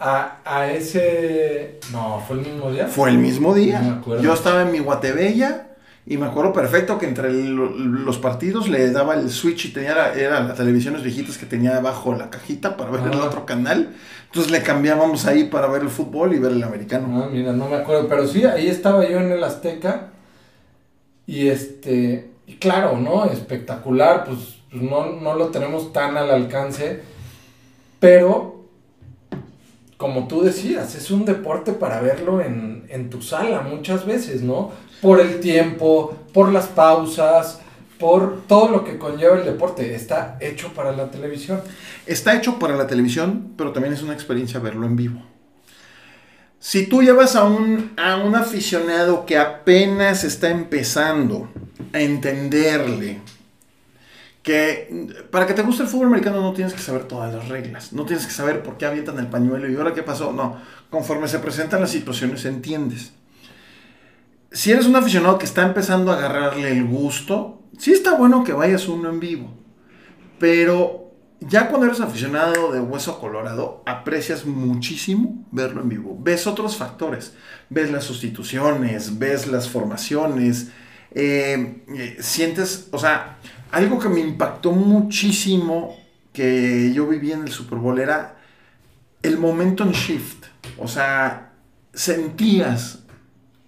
a- a ese. No, fue el mismo día. Fue el mismo día. No me acuerdo. Yo estaba en mi Guatebella y me acuerdo perfecto que entre el- los partidos le daba el switch y tenía la, era las televisiones viejitas que tenía abajo la cajita para ver el Ajá. otro canal. Entonces le cambiábamos ahí para ver el fútbol y ver el americano. Ah, mira, no me acuerdo. Pero sí, ahí estaba yo en el Azteca. Y este. Y claro, ¿no? Espectacular. Pues, pues no, no lo tenemos tan al alcance. Pero. Como tú decías, es un deporte para verlo en, en tu sala muchas veces, ¿no? Por el tiempo, por las pausas, por todo lo que conlleva el deporte. Está hecho para la televisión. Está hecho para la televisión, pero también es una experiencia verlo en vivo. Si tú llevas a un, a un aficionado que apenas está empezando a entenderle, que para que te guste el fútbol americano no tienes que saber todas las reglas, no tienes que saber por qué avientan el pañuelo y ahora qué pasó, no, conforme se presentan las situaciones entiendes. Si eres un aficionado que está empezando a agarrarle el gusto, sí está bueno que vayas uno en vivo, pero ya cuando eres aficionado de hueso colorado, aprecias muchísimo verlo en vivo. Ves otros factores, ves las sustituciones, ves las formaciones, eh, eh, sientes, o sea, algo que me impactó muchísimo que yo viví en el Super Bowl era el momentum shift. O sea, sentías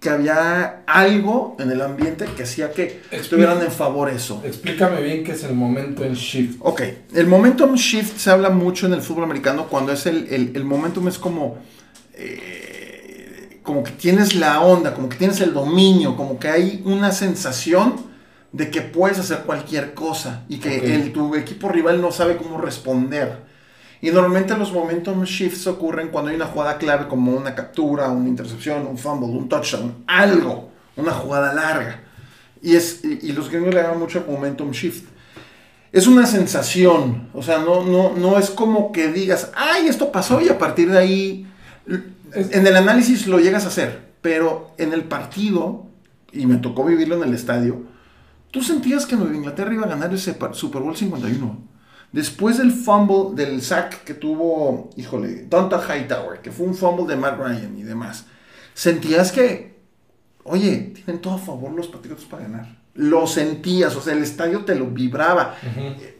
que había algo en el ambiente que hacía que estuvieran en favor eso. Explícame bien qué es el momentum shift. Ok, el momentum shift se habla mucho en el fútbol americano cuando es el, el, el momentum es como... Eh, como que tienes la onda, como que tienes el dominio, como que hay una sensación de que puedes hacer cualquier cosa y que el, tu equipo rival no sabe cómo responder. Y normalmente los momentum shifts ocurren cuando hay una jugada clave como una captura, una intercepción, un fumble, un touchdown, algo, una jugada larga. Y, es, y, los gringos le llaman mucho momentum shift. Es una sensación, o sea, no, no, no es como que digas, ay, esto pasó y a partir de ahí, en el análisis lo llegas a hacer, pero en el partido, y me tocó vivirlo en el estadio, Tú sentías que Nueva Inglaterra iba a ganar ese Super Bowl 51. Después del fumble, del sack que tuvo, híjole, Donta Hightower, que fue un fumble de Matt Ryan y demás, sentías que, oye, tienen todo a favor los Patriotas para ganar. Lo sentías, o sea, el estadio te lo vibraba.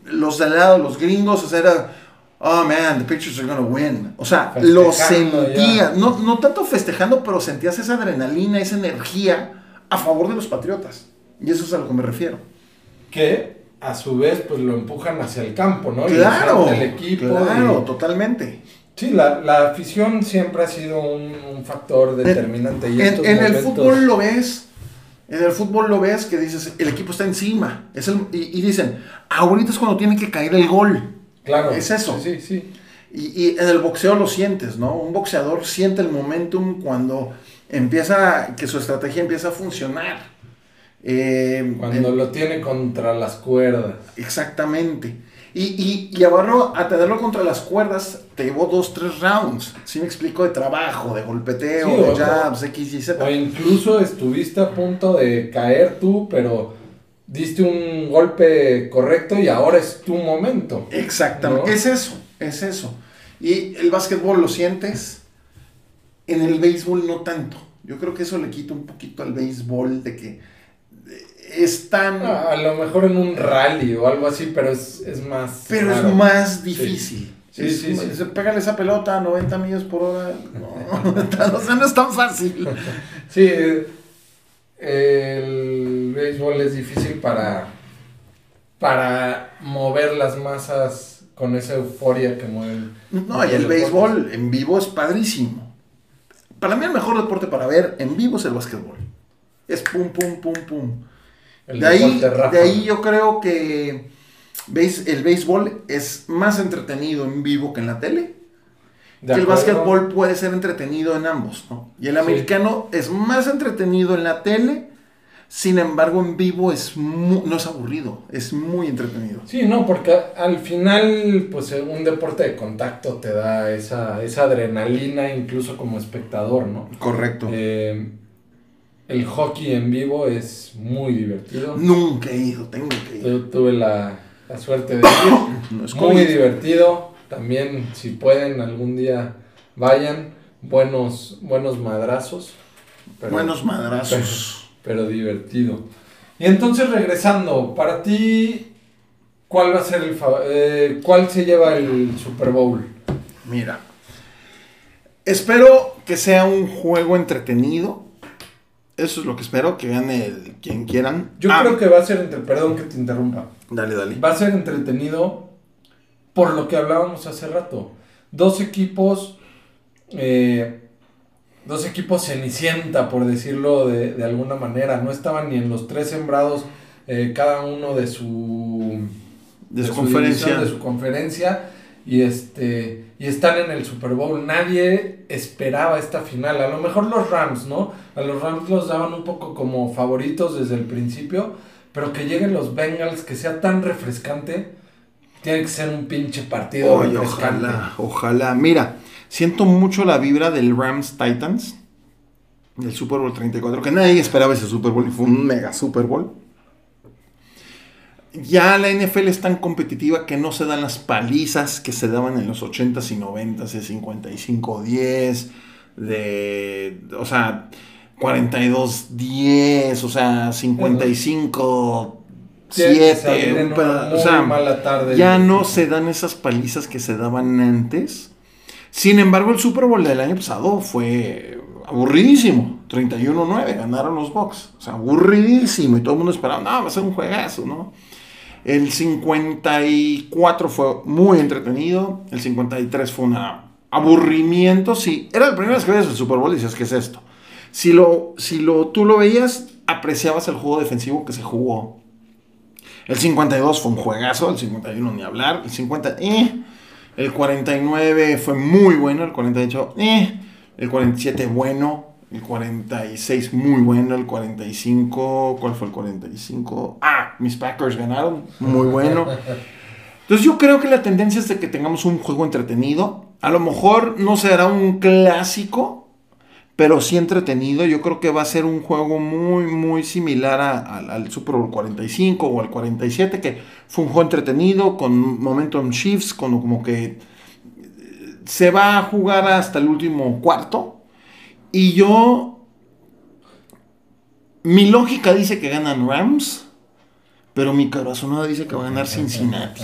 Los de al lado, los gringos, o sea, era, oh man, the pictures are gonna win. O sea, lo sentías, no, no tanto festejando, pero sentías esa adrenalina, esa energía a favor de los Patriotas. Y eso es a lo que me refiero. Que a su vez pues lo empujan hacia el campo, ¿no? Claro, el equipo claro, totalmente. Sí, la, la, afición siempre ha sido un, factor determinante. En, en, el fútbol lo ves, en el fútbol lo ves que dices, el equipo está encima. Es el, y, dicen, ahorita es cuando tiene que caer el gol. Claro. Es eso. Sí, sí. Y, y, en el boxeo lo sientes, ¿no? Un boxeador siente el momentum cuando empieza, que su estrategia empieza a funcionar. Eh, Cuando lo tiene contra las cuerdas. Exactamente. Y, y, y a tenerlo contra las cuerdas te llevó dos, tres rounds. Si me explico, de trabajo, de golpeteo, de jabs, X y Z. O incluso estuviste a punto de caer tú, pero diste un golpe correcto y ahora es tu momento. Exactamente. Es eso, es eso. Y el básquetbol lo sientes, en el béisbol no tanto. Yo creo que eso le quita un poquito al béisbol de que es tan... a lo mejor en un rally o algo así, pero es, más... Pero es más difícil. Sí, sí, sí, Pégale esa pelota a 90 millas por hora. No, o sea, no es tan fácil. Sí, el béisbol es difícil para, para mover las masas con esa euforia que mueven. No, y el béisbol en vivo es padrísimo. Para mí el mejor deporte para ver en vivo es el básquetbol. Es pum, pum, pum, pum de, ahí, de ahí yo creo que ¿veis? el béisbol es más entretenido en vivo que en la tele. Que el básquetbol puede ser entretenido en ambos, ¿no? Y el americano es más entretenido en la tele, sin embargo en vivo es no es aburrido, es muy entretenido. Sí, no, porque al final, pues un deporte de contacto te da esa, esa adrenalina incluso como espectador, ¿no? Correcto. Eh, el hockey en vivo es muy divertido. Nunca he ido, tengo que ir. tuve la, suerte de ir. muy divertido. También, si pueden, algún día vayan. Buenos, buenos madrazos. buenos madrazos. Pero, divertido. Y entonces, regresando, para ti, ¿cuál va a ser el eh, cuál se lleva el Super Bowl? Mira, espero que sea un juego entretenido eso es lo que espero, que gane quien quieran. Yo ah. creo que va a ser, entre, perdón que te interrumpa. Dale, dale. Va a ser entretenido por lo que hablábamos hace rato. Dos equipos, eh, dos equipos cenicienta, por decirlo de, alguna manera. No estaban ni en los tres sembrados eh, cada uno de su, de su conferencia. división, de su conferencia. Y, este, y están en el Super Bowl. Nadie esperaba esta final. A lo mejor los Rams, ¿no? A los Rams los daban un poco como favoritos desde el principio. Pero que lleguen los Bengals, que sea tan refrescante, tiene que ser un pinche partido refrescante. ojalá, ojalá. Mira, siento mucho la vibra del Rams Titans, del Super Bowl 34, que nadie esperaba ese Super Bowl y fue un mega Super Bowl. Ya la NFL es tan competitiva que no se dan las palizas que se daban en los 80s y 90s, de 55-10, de, o sea, 42-10, o sea, 55 Tiene que 7, salir en una pero, muy o sea, mala tarde. ya no se dan esas palizas que se daban antes. Sin embargo, el Super Bowl del año pasado fue aburridísimo. 31-9 ganaron los Bucks. O sea, aburridísimo. Y todo el mundo esperaba, no, va a ser un juegazo, ¿no? El 54 fue muy entretenido. El 53 fue un aburrimiento. Sí, era la primera vez que veías el Super Bowl y dices, ¿qué es esto? Si, lo, si lo, tú lo veías, apreciabas el juego defensivo que se jugó. El 52 fue un juegazo, el 51 ni hablar, el 50, eh. El 49 fue muy bueno, el 48, eh. El 47 bueno, el 46 muy bueno, el 45, ¿cuál fue el 45? Ah, mis Packers ganaron, muy bueno. Entonces yo creo que la tendencia es de que tengamos un juego entretenido. A lo mejor no será un clásico, pero sí entretenido. Yo creo que va a ser un juego muy, muy similar a- al- Super Bowl 45 o al 47, que fue un juego entretenido, con momentum shifts, con como que eh, se va a jugar hasta el último cuarto. Y yo, mi lógica dice que ganan Rams, pero mi corazonada dice que va a ganar Cincinnati.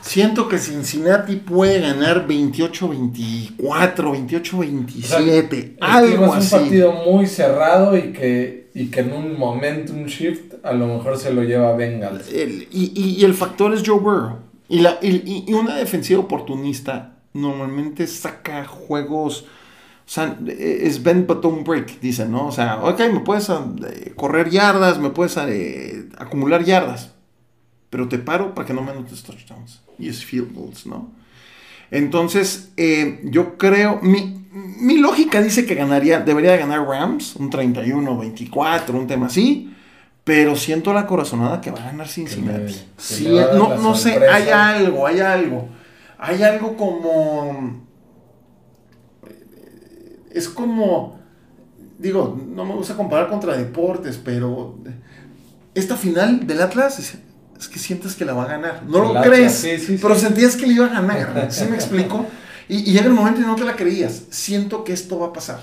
Siento que Cincinnati puede ganar 28-24, 28-27, Es algo un así. partido muy cerrado y que, y que en un momentum shift a lo mejor se lo lleva Bengals. El- y, y- y el factor es Joe Burrow. Y, la, y- y una defensiva oportunista normalmente saca juegos. O sea, es bend but don't break, dicen, ¿no? O sea, ok, me puedes eh, correr yardas, me puedes eh, acumular yardas, pero te paro para que no me anotes touchdowns. Y es field goals, ¿no? Entonces, eh, yo creo, mi, mi lógica dice que ganaría, debería de ganar Rams, un 31-24, un tema así, pero siento la corazonada que va a ganar Cincinnati. Sí, no, no sé, hay algo, hay algo. Hay algo como... Es como... Digo, no me gusta comparar contra deportes, pero esta final del Atlas es, es que sientes que la va a ganar. No lo Atlas, crees, sí, sí, pero sí. sentías que le iba a ganar. ¿Sí me explico? Y, y llega el momento y no te la creías. Siento que esto va a pasar.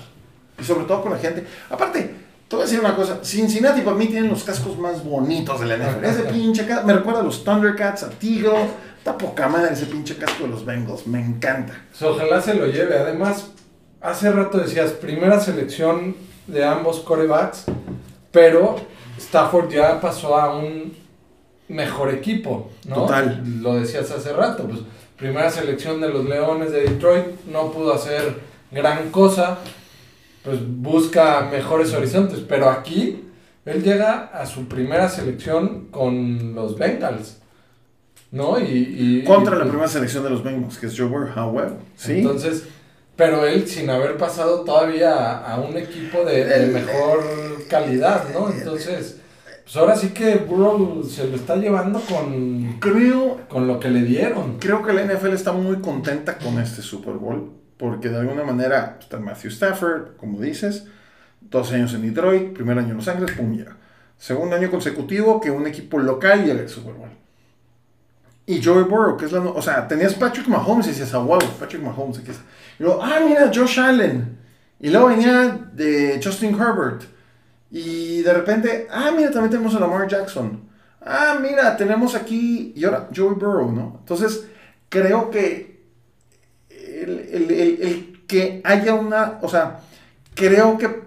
Y sobre todo con la gente. Aparte, te voy a decir una cosa. Cincinnati para mí tienen los cascos más bonitos de la NFL. Ese pinche casco, me recuerda a los Thundercats, a Teagle. Está poca madre ese pinche casco de los Bengals. Me encanta. Ojalá se lo lleve. Además, hace rato decías, primera selección de ambos corebacks, pero Stafford ya pasó a un mejor equipo, ¿no? Total. Lo decías hace rato, pues primera selección de los Leones de Detroit, no pudo hacer gran cosa, pues busca mejores horizontes, pero aquí él llega a su primera selección con los Bengals, ¿no? Y, y- Contra y, la pues, primera selección de los Bengals, que es Joe Burrow. Ah, huevo. Sí. entonces, pero él sin haber pasado todavía a, a un equipo de, mejor calidad, ¿no? Entonces, pues ahora sí que Burrow se lo está llevando con, creo, con lo que le dieron. creo que la NFL está muy contenta con este Super Bowl. Porque de alguna manera está Matthew Stafford, como dices. Dos años en Detroit, primer año en Los Ángeles, pum, llega. Segundo año consecutivo que un equipo local llega al Super Bowl. Y Joey Burrow, que es la... no- O sea, tenías Patrick Mahomes y decías, ah, wow, Patrick Mahomes, aquí está. Y luego, ah, mira, Josh Allen. Y luego venía de Justin Herbert. Y de repente, ah, mira, también tenemos a Lamar Jackson. Ah, mira, tenemos aquí... Y ahora, Joey Burrow, ¿no? Entonces, creo que el, el- el- el que haya una... O sea, creo que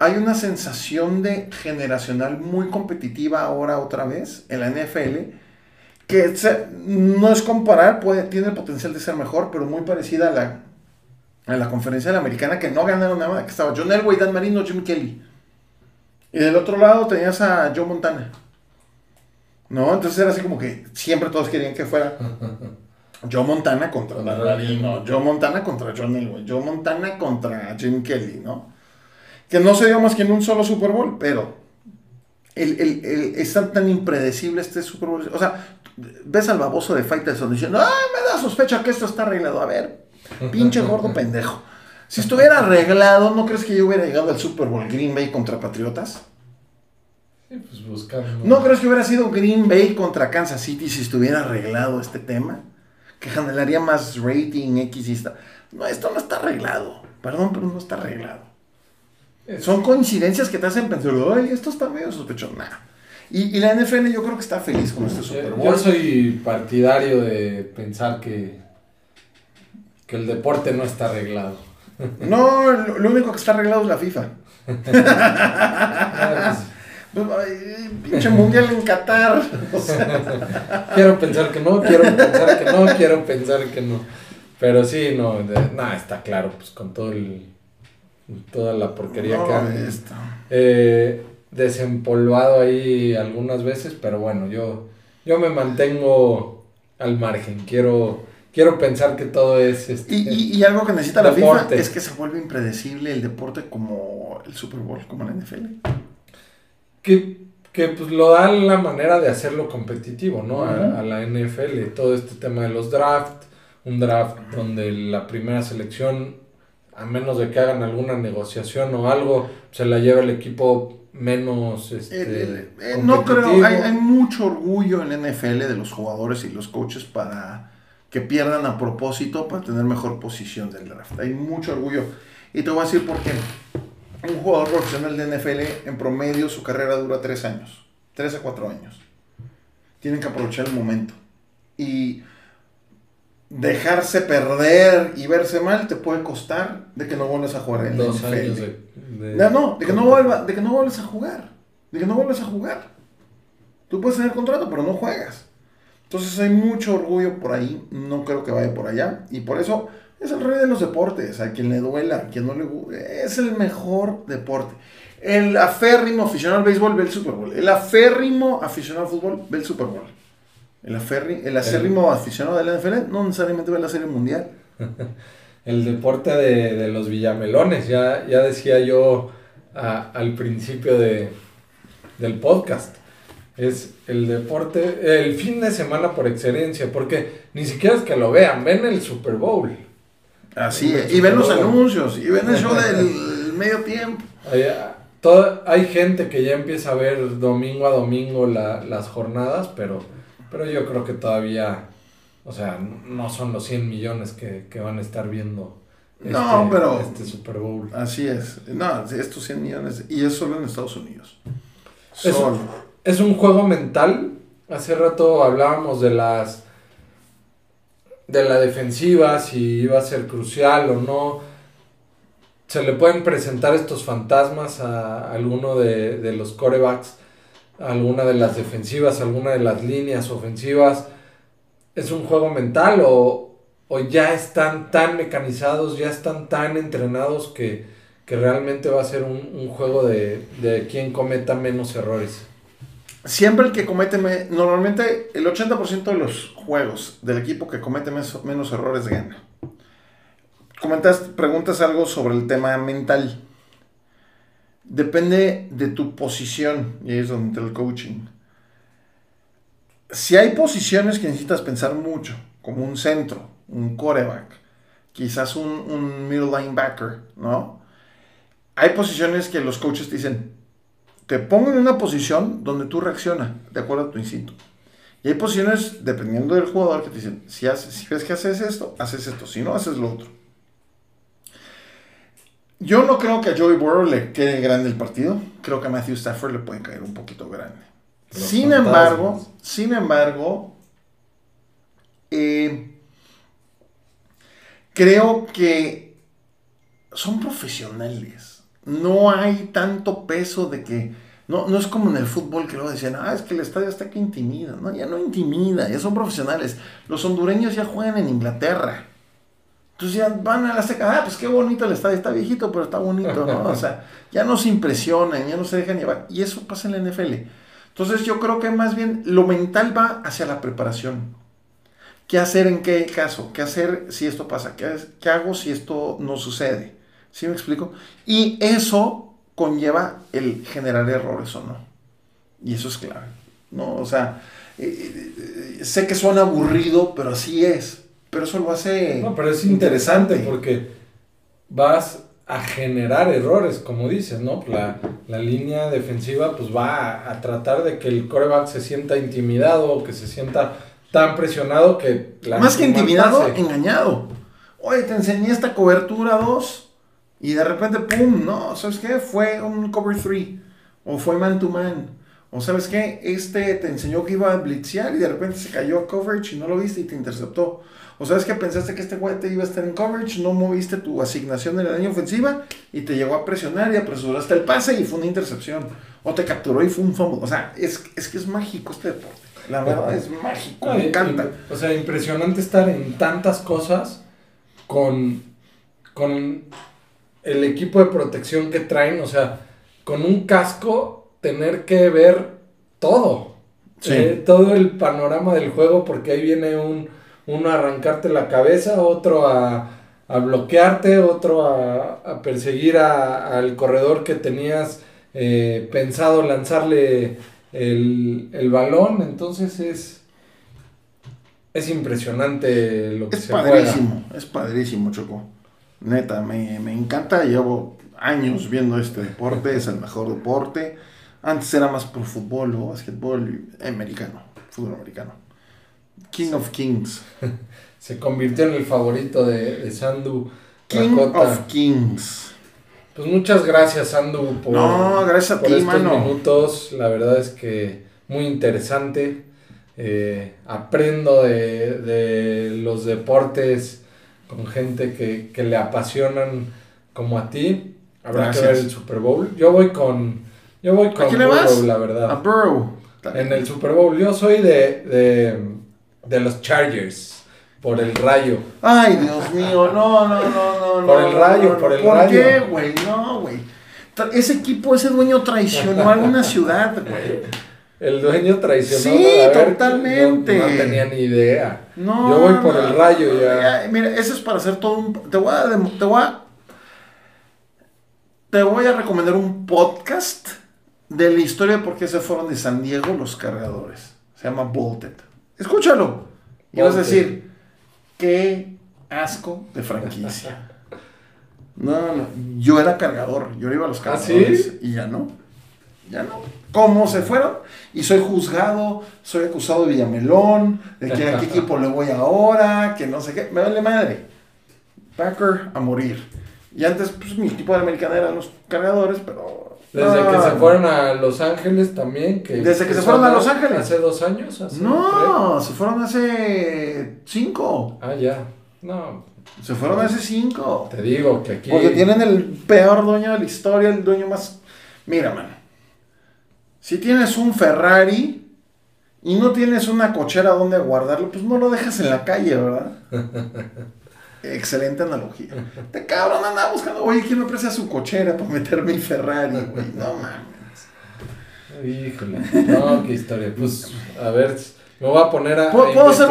hay una sensación de generacional muy competitiva ahora otra vez en la NFL que se- no es comparar, puede, tiene el potencial de ser mejor, pero muy parecida a la, a la conferencia de la americana que no ganaron nada, que estaba John Elway, Dan Marino, Jim Kelly. Y del otro lado tenías a Joe Montana. ¿No? Entonces era así como que siempre todos querían que fuera Joe Montana contra Contra Darino, Joe Montana contra John Elway, Joe Montana contra Jim Kelly, ¿no? Que no se dio más que en un solo Super Bowl, pero el, el, el- es tan, tan impredecible este Super Bowl. O sea, ves al baboso de Faitelson diciendo, ¡ay, me da sospecha que esto está arreglado! A ver, pinche gordo pendejo. Si estuviera arreglado, ¿no crees que yo hubiera llegado al Super Bowl Green Bay contra Patriotas? Sí, pues buscando. ¿No crees que hubiera sido Green Bay contra Kansas City si estuviera arreglado este tema? Que generaría más rating X y está. No, esto no está arreglado. Perdón, pero no está arreglado. Son coincidencias que te hacen pensar, ay, esto está medio sospechoso. Nah. Y, y la NFL yo creo que está feliz con este Super Bowl. yo soy partidario de pensar que, que el deporte no está arreglado. No, lo, único que está arreglado es la FIFA. Pues, pinche mundial en Qatar. O sea, quiero pensar que no, quiero pensar que no, quiero pensar que no. Pero sí, no, nada, está claro, pues con todo el, toda la porquería que no, han esto. eh, desempolvado ahí algunas veces, pero bueno, yo, yo me mantengo al margen. Quiero, quiero pensar que todo es este, Y, y- y algo que necesita la Deporte. FIFA es que se vuelve impredecible el deporte como el Super Bowl, como la NFL. que, que pues lo da la manera de hacerlo competitivo, ¿no? A, la NFL, todo este tema de los drafts, un draft donde la primera selección, a menos de que hagan alguna negociación o algo, se la lleva el equipo menos este, El- el- eh, no creo, hay, hay mucho orgullo en la NFL de los jugadores y los coaches para que pierdan a propósito para tener mejor posición del draft. Hay mucho orgullo. Y te voy a decir por qué. Un jugador profesional de NFL, en promedio, su carrera dura tres años. Tres a cuatro años. Tienen que aprovechar el momento. Y dejarse perder y verse mal te puede costar de que no vuelvas a jugar en dos NFL. años de, de- No, no, de que no, vuelva, de que no vuelvas a jugar. De que no vuelvas a jugar. Tú puedes tener contrato, pero no juegas. Entonces hay mucho orgullo por ahí. No creo que vaya por allá. Y por eso es el rey de los deportes. A quien le duela, a quien no le guste. Es el mejor deporte. El aférrimo aficionado al béisbol ve el Super Bowl. El aférrimo aficionado al fútbol ve el Super Bowl. El, aferri- el acérrimo aficionado de la NFL no necesariamente ve la Serie Mundial. el deporte de, de los villamelones, ya, ya decía yo a- al principio de, del podcast. Es el deporte, el fin de semana por excelencia, porque ni siquiera es que lo vean, ven el Super Bowl. Así El es. Y ven los anuncios. Y ven el show del medio tiempo. Todo- hay gente que ya empieza a ver domingo a domingo la- las jornadas, pero, pero yo creo que todavía, o sea, no son los 100 millones que, que van a estar viendo No, este, pero- este Super Bowl. Así es. No, estos 100 millones. Y es solo en Estados Unidos. Solo. Es un juego mental. Hace rato hablábamos de las de la defensiva, si iba a ser crucial o no. Se le pueden presentar estos fantasmas a alguno de, de los corebacks, alguna de las defensivas, alguna de las líneas ofensivas. ¿Es un juego mental o, o ya están tan mecanizados, ya están tan entrenados que, que realmente va a ser un, un juego de, de quien cometa menos errores? Siempre el que comete, me- normalmente el 80% de los juegos del equipo que comete mes- menos errores gana. Comentas, preguntas algo sobre el tema mental. Depende de tu posición, y ahí es donde entra el coaching. Si hay posiciones que necesitas pensar mucho, como un centro, un coreback, quizás un, middle linebacker, ¿no? Hay posiciones que los coaches te dicen, te pongo en una posición donde tú reaccionas de acuerdo a tu instinto. Y hay posiciones, dependiendo del jugador, que te dicen, si, haces, si ves que haces esto, haces esto, si no, haces lo otro. Yo no creo que a Joey Burrow le quede grande el partido. Creo que a Matthew Stafford le puede caer un poquito grande. Sin fantasmas. embargo, sin embargo, eh, creo que son profesionales. No hay tanto peso de que. No, no es como en el fútbol que luego decían, ah, es que el estadio está que intimida. No, ya no intimida, ya son profesionales. Los hondureños ya juegan en Inglaterra. Entonces ya van a la seca, ah, pues qué bonito el estadio, está viejito, pero está bonito, ¿no? O sea, ya no se impresionan, ya no se dejan llevar. Y eso pasa en la NFL. Entonces yo creo que más bien lo mental va hacia la preparación. ¿Qué hacer en qué caso? ¿Qué hacer si esto pasa? ¿Qué, qué hago si esto no sucede? ¿Sí me explico? Y eso conlleva el generar errores o no. Y eso es clave. ¿no? O sea, eh, eh, sé que suena aburrido, pero así es. Pero eso lo hace. No, pero es interesante, porque vas a generar errores, como dices, ¿no? La, la línea defensiva pues va a, tratar de que el coreback se sienta intimidado o que se sienta tan presionado que... Más que intimidado, engañado. Oye, te enseñé esta cobertura 2 y de repente, ¡pum! No, ¿sabes qué? Fue un cover 3 o fue man to man. O sabes qué, este te enseñó que iba a blitzear y de repente se cayó a coverage y no lo viste y te interceptó. O sabes que pensaste que este güey te iba a estar en coverage, no moviste tu asignación en la línea ofensiva y te llegó a presionar y apresuraste el pase y fue una intercepción. O te capturó y fue un fumble. O sea, es, es que es mágico este deporte. La verdad es mágico, me encanta. O sea, impresionante estar en tantas cosas con, con el equipo de protección que traen. O sea, con un casco tener que ver todo. Eh, todo el panorama del juego porque ahí viene un uno a arrancarte la cabeza, otro a, bloquearte, otro a, perseguir al corredor que tenías eh, pensado lanzarle el, balón. Entonces es, es impresionante lo que es padrísimo, Es padrísimo, Choco. Neta, me, me encanta. Llevo años viendo este deporte, es el mejor deporte. Antes era más por fútbol o básquetbol americano, fútbol americano. King of Kings. Se convirtió en el favorito de, Sandu. King of Kings. Pues muchas gracias, Sandu, por, no, gracias a ti, estos minutos. La verdad es que muy interesante. Eh, aprendo de, los deportes con gente que, le apasionan como a ti. Habrá que ver el Super Bowl. Yo voy con. Yo voy con Burrow, la verdad. A Burrow. En el Super Bowl. Yo soy de de los Chargers. Por el rayo. Ay, Dios mío, no, no, no, no. Por el rayo, por el rayo. ¿Por qué, güey? No, güey. Ese equipo, ese dueño traicionó a alguna ciudad, güey. El dueño traicionó. Sí, totalmente. No, tenía ni idea. No. Yo voy por el rayo ya. Mira, eso es para hacer todo un. Te voy a. Te voy a, te voy a recomendar un podcast de la historia por qué se fueron de San Diego los cargadores. Se llama Bolted. Escúchalo. Y vas a decir, qué asco de franquicia. No, no, yo era cargador, yo iba a los ¿Ah, cargadores y ya no. Ya no. ¿Cómo se fueron? Y soy juzgado, soy acusado de Villamelón, de que a qué equipo le voy ahora, que no sé qué. Me vale madre. Packer a morir. Y antes, pues mi equipo de americana eran los cargadores, pero desde que se fueron a Los Ángeles también. Que Desde que se fueron a Los Ángeles. Hace dos años. no, se fueron hace cinco. Ah, ya. No. Se fueron hace cinco. Te digo que aquí. Porque tienen el peor dueño de la historia, el dueño más. Mira, man. Si tienes un Ferrari y no tienes una cochera donde guardarlo, pues no lo dejas en la calle, ¿verdad? Excelente analogía. Te cabrón andaba buscando, oye, ¿quién me presta su cochera para meterme mi Ferrari, güey? No mames. Híjole, no, qué historia. Pues, a ver, me voy a poner a. ¿Puedo, ¿puedo hacer,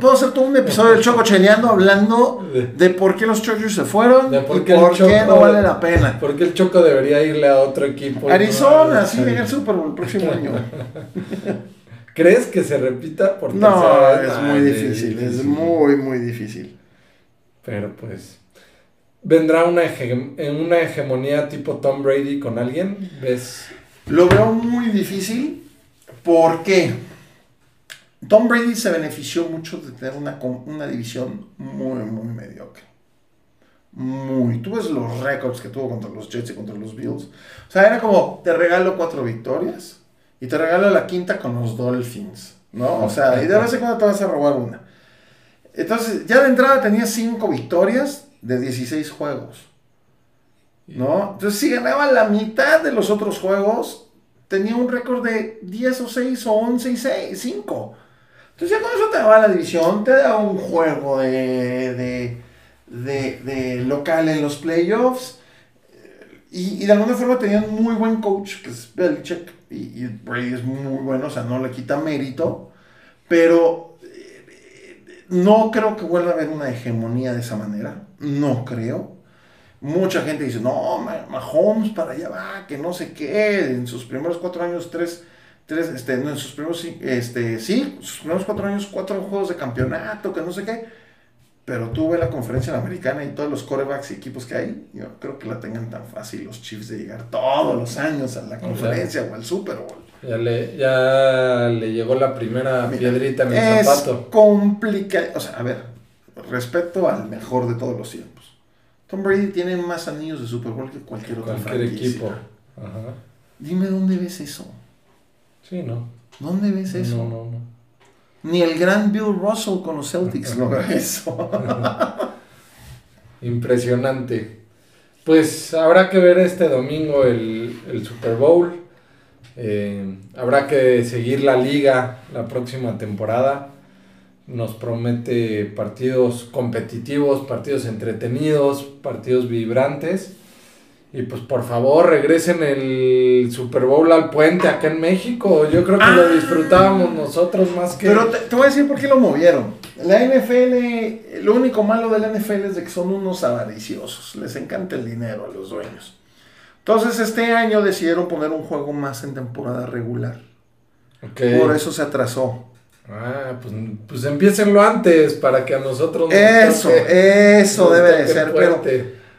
puedo, hacer, todo un episodio del Choco Cheleando hablando de por qué los Chargers se fueron y por qué no vale la pena. Porque el Choco debería irle a otro equipo. Arizona, sí, en el Super Bowl el próximo año. ¿Crees que se repita por No, es muy difícil, es muy, muy difícil. Pero pues. ¿Vendrá una, en una hegemonía tipo Tom Brady con alguien? ¿Ves? Lo veo muy difícil porque Tom Brady se benefició mucho de tener una, una división muy, muy mediocre. Muy. Tú ves los récords que tuvo contra los Jets y contra los Bills. O sea, era como, te regalo cuatro victorias y te regalo la quinta con los Dolphins. ¿No? O sea, y de vez en cuando te vas a robar una. Entonces, ya de entrada tenía 5 victorias de 16 juegos. ¿No? Entonces, si ganaba la mitad de los otros juegos, tenía un récord de 10 o 6 o 11 y 6, 5. Entonces, ya con eso te va la división, te da un juego de, de, de, de local en los playoffs Y, y de alguna forma tenían muy buen coach, que es Belichick, y, y Brady es muy bueno, o sea, no le quita mérito, pero eh, no creo que vuelva a haber una hegemonía de esa manera, no creo. Mucha gente dice, no, Ma- Mahomes para allá va, que no sé qué, en sus primeros cuatro años, tres, tres, este, no, en sus primeros, este, sí, sus primeros cuatro años, cuatro juegos de campeonato, que no sé qué. Pero tú ves la conferencia americana y todos los corebacks y equipos que hay, yo creo que la tengan tan fácil los Chiefs de llegar todos los años a la conferencia o al Super Bowl. Ya le, ya le llegó la primera piedrita en el Es zapato. complicado. O sea, a ver, respeto al mejor de todos los tiempos. Tom Brady tiene más anillos de Super Bowl que cualquier otro Cualquier equipo. Ajá. Dime dónde ves eso. Sí, no. ¿Dónde ves eso? No, no, no. Ni el gran Bill Russell con los Celtics logra eso. Impresionante. Pues habrá que ver este domingo el, el Super Bowl. Eh, habrá que seguir la liga la próxima temporada. Nos promete partidos competitivos, partidos entretenidos, partidos vibrantes. Y pues por favor regresen el Super Bowl al puente acá en México. Yo creo que lo Ah. disfrutábamos nosotros más que... Pero te, te voy a decir por qué lo movieron. La NFL, lo único malo de la NFL es de que son unos avariciosos. Les encanta el dinero a los dueños. Entonces este año decidieron poner un juego más en temporada regular. Por eso se atrasó. Ah, pues, pues empiecenlo antes para que a nosotros nos Eso, toque- eso nos debe de ser. Pero.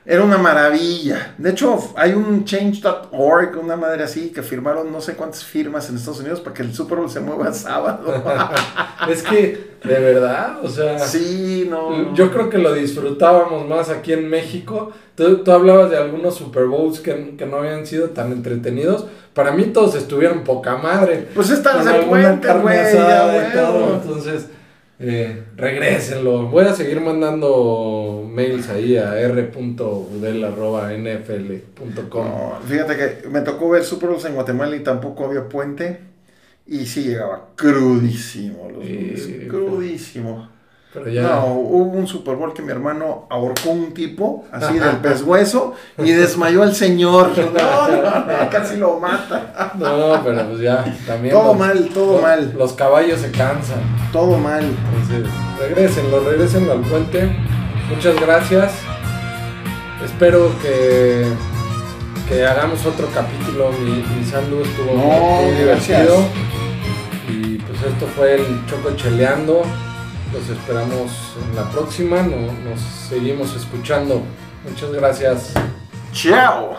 Era una maravilla. De hecho, hay un change.org, una madre así, que firmaron no sé cuántas firmas en Estados Unidos para que el Super Bowl se mueva sábado. Es que, de verdad, o sea, sí, no. yo creo que lo disfrutábamos más aquí en México. Tú, tú hablabas de algunos Super Bowls que, que no habían sido tan entretenidos. Para mí todos estuvieron poca madre. Pues de alguna puente, güey. Entonces, eh, regrésenlo. Voy a seguir mandando mails ahí a r.udel.nfl.com. No, fíjate que me tocó ver Super Bowls en Guatemala y tampoco había puente. Y sí llegaba crudísimo. Los Sí, lunes, crudísimo. Pero ya. No, hubo un Super Bowl que mi hermano ahorcó un tipo, así del pescuezo, y desmayó al señor. No, no, no, casi lo mata. No, pero pues ya, también. Todo los- mal, todo los- mal. Los caballos se cansan. Todo mal. Entonces, regrésenlo, regrésenlo al puente. Muchas gracias. Espero que, que hagamos otro capítulo. Mi, mi Sandu estuvo No, muy gracias. divertido. Y pues esto fue el Choco Cheleando. Los esperamos en la próxima. No- nos seguimos escuchando. Muchas gracias. Chao.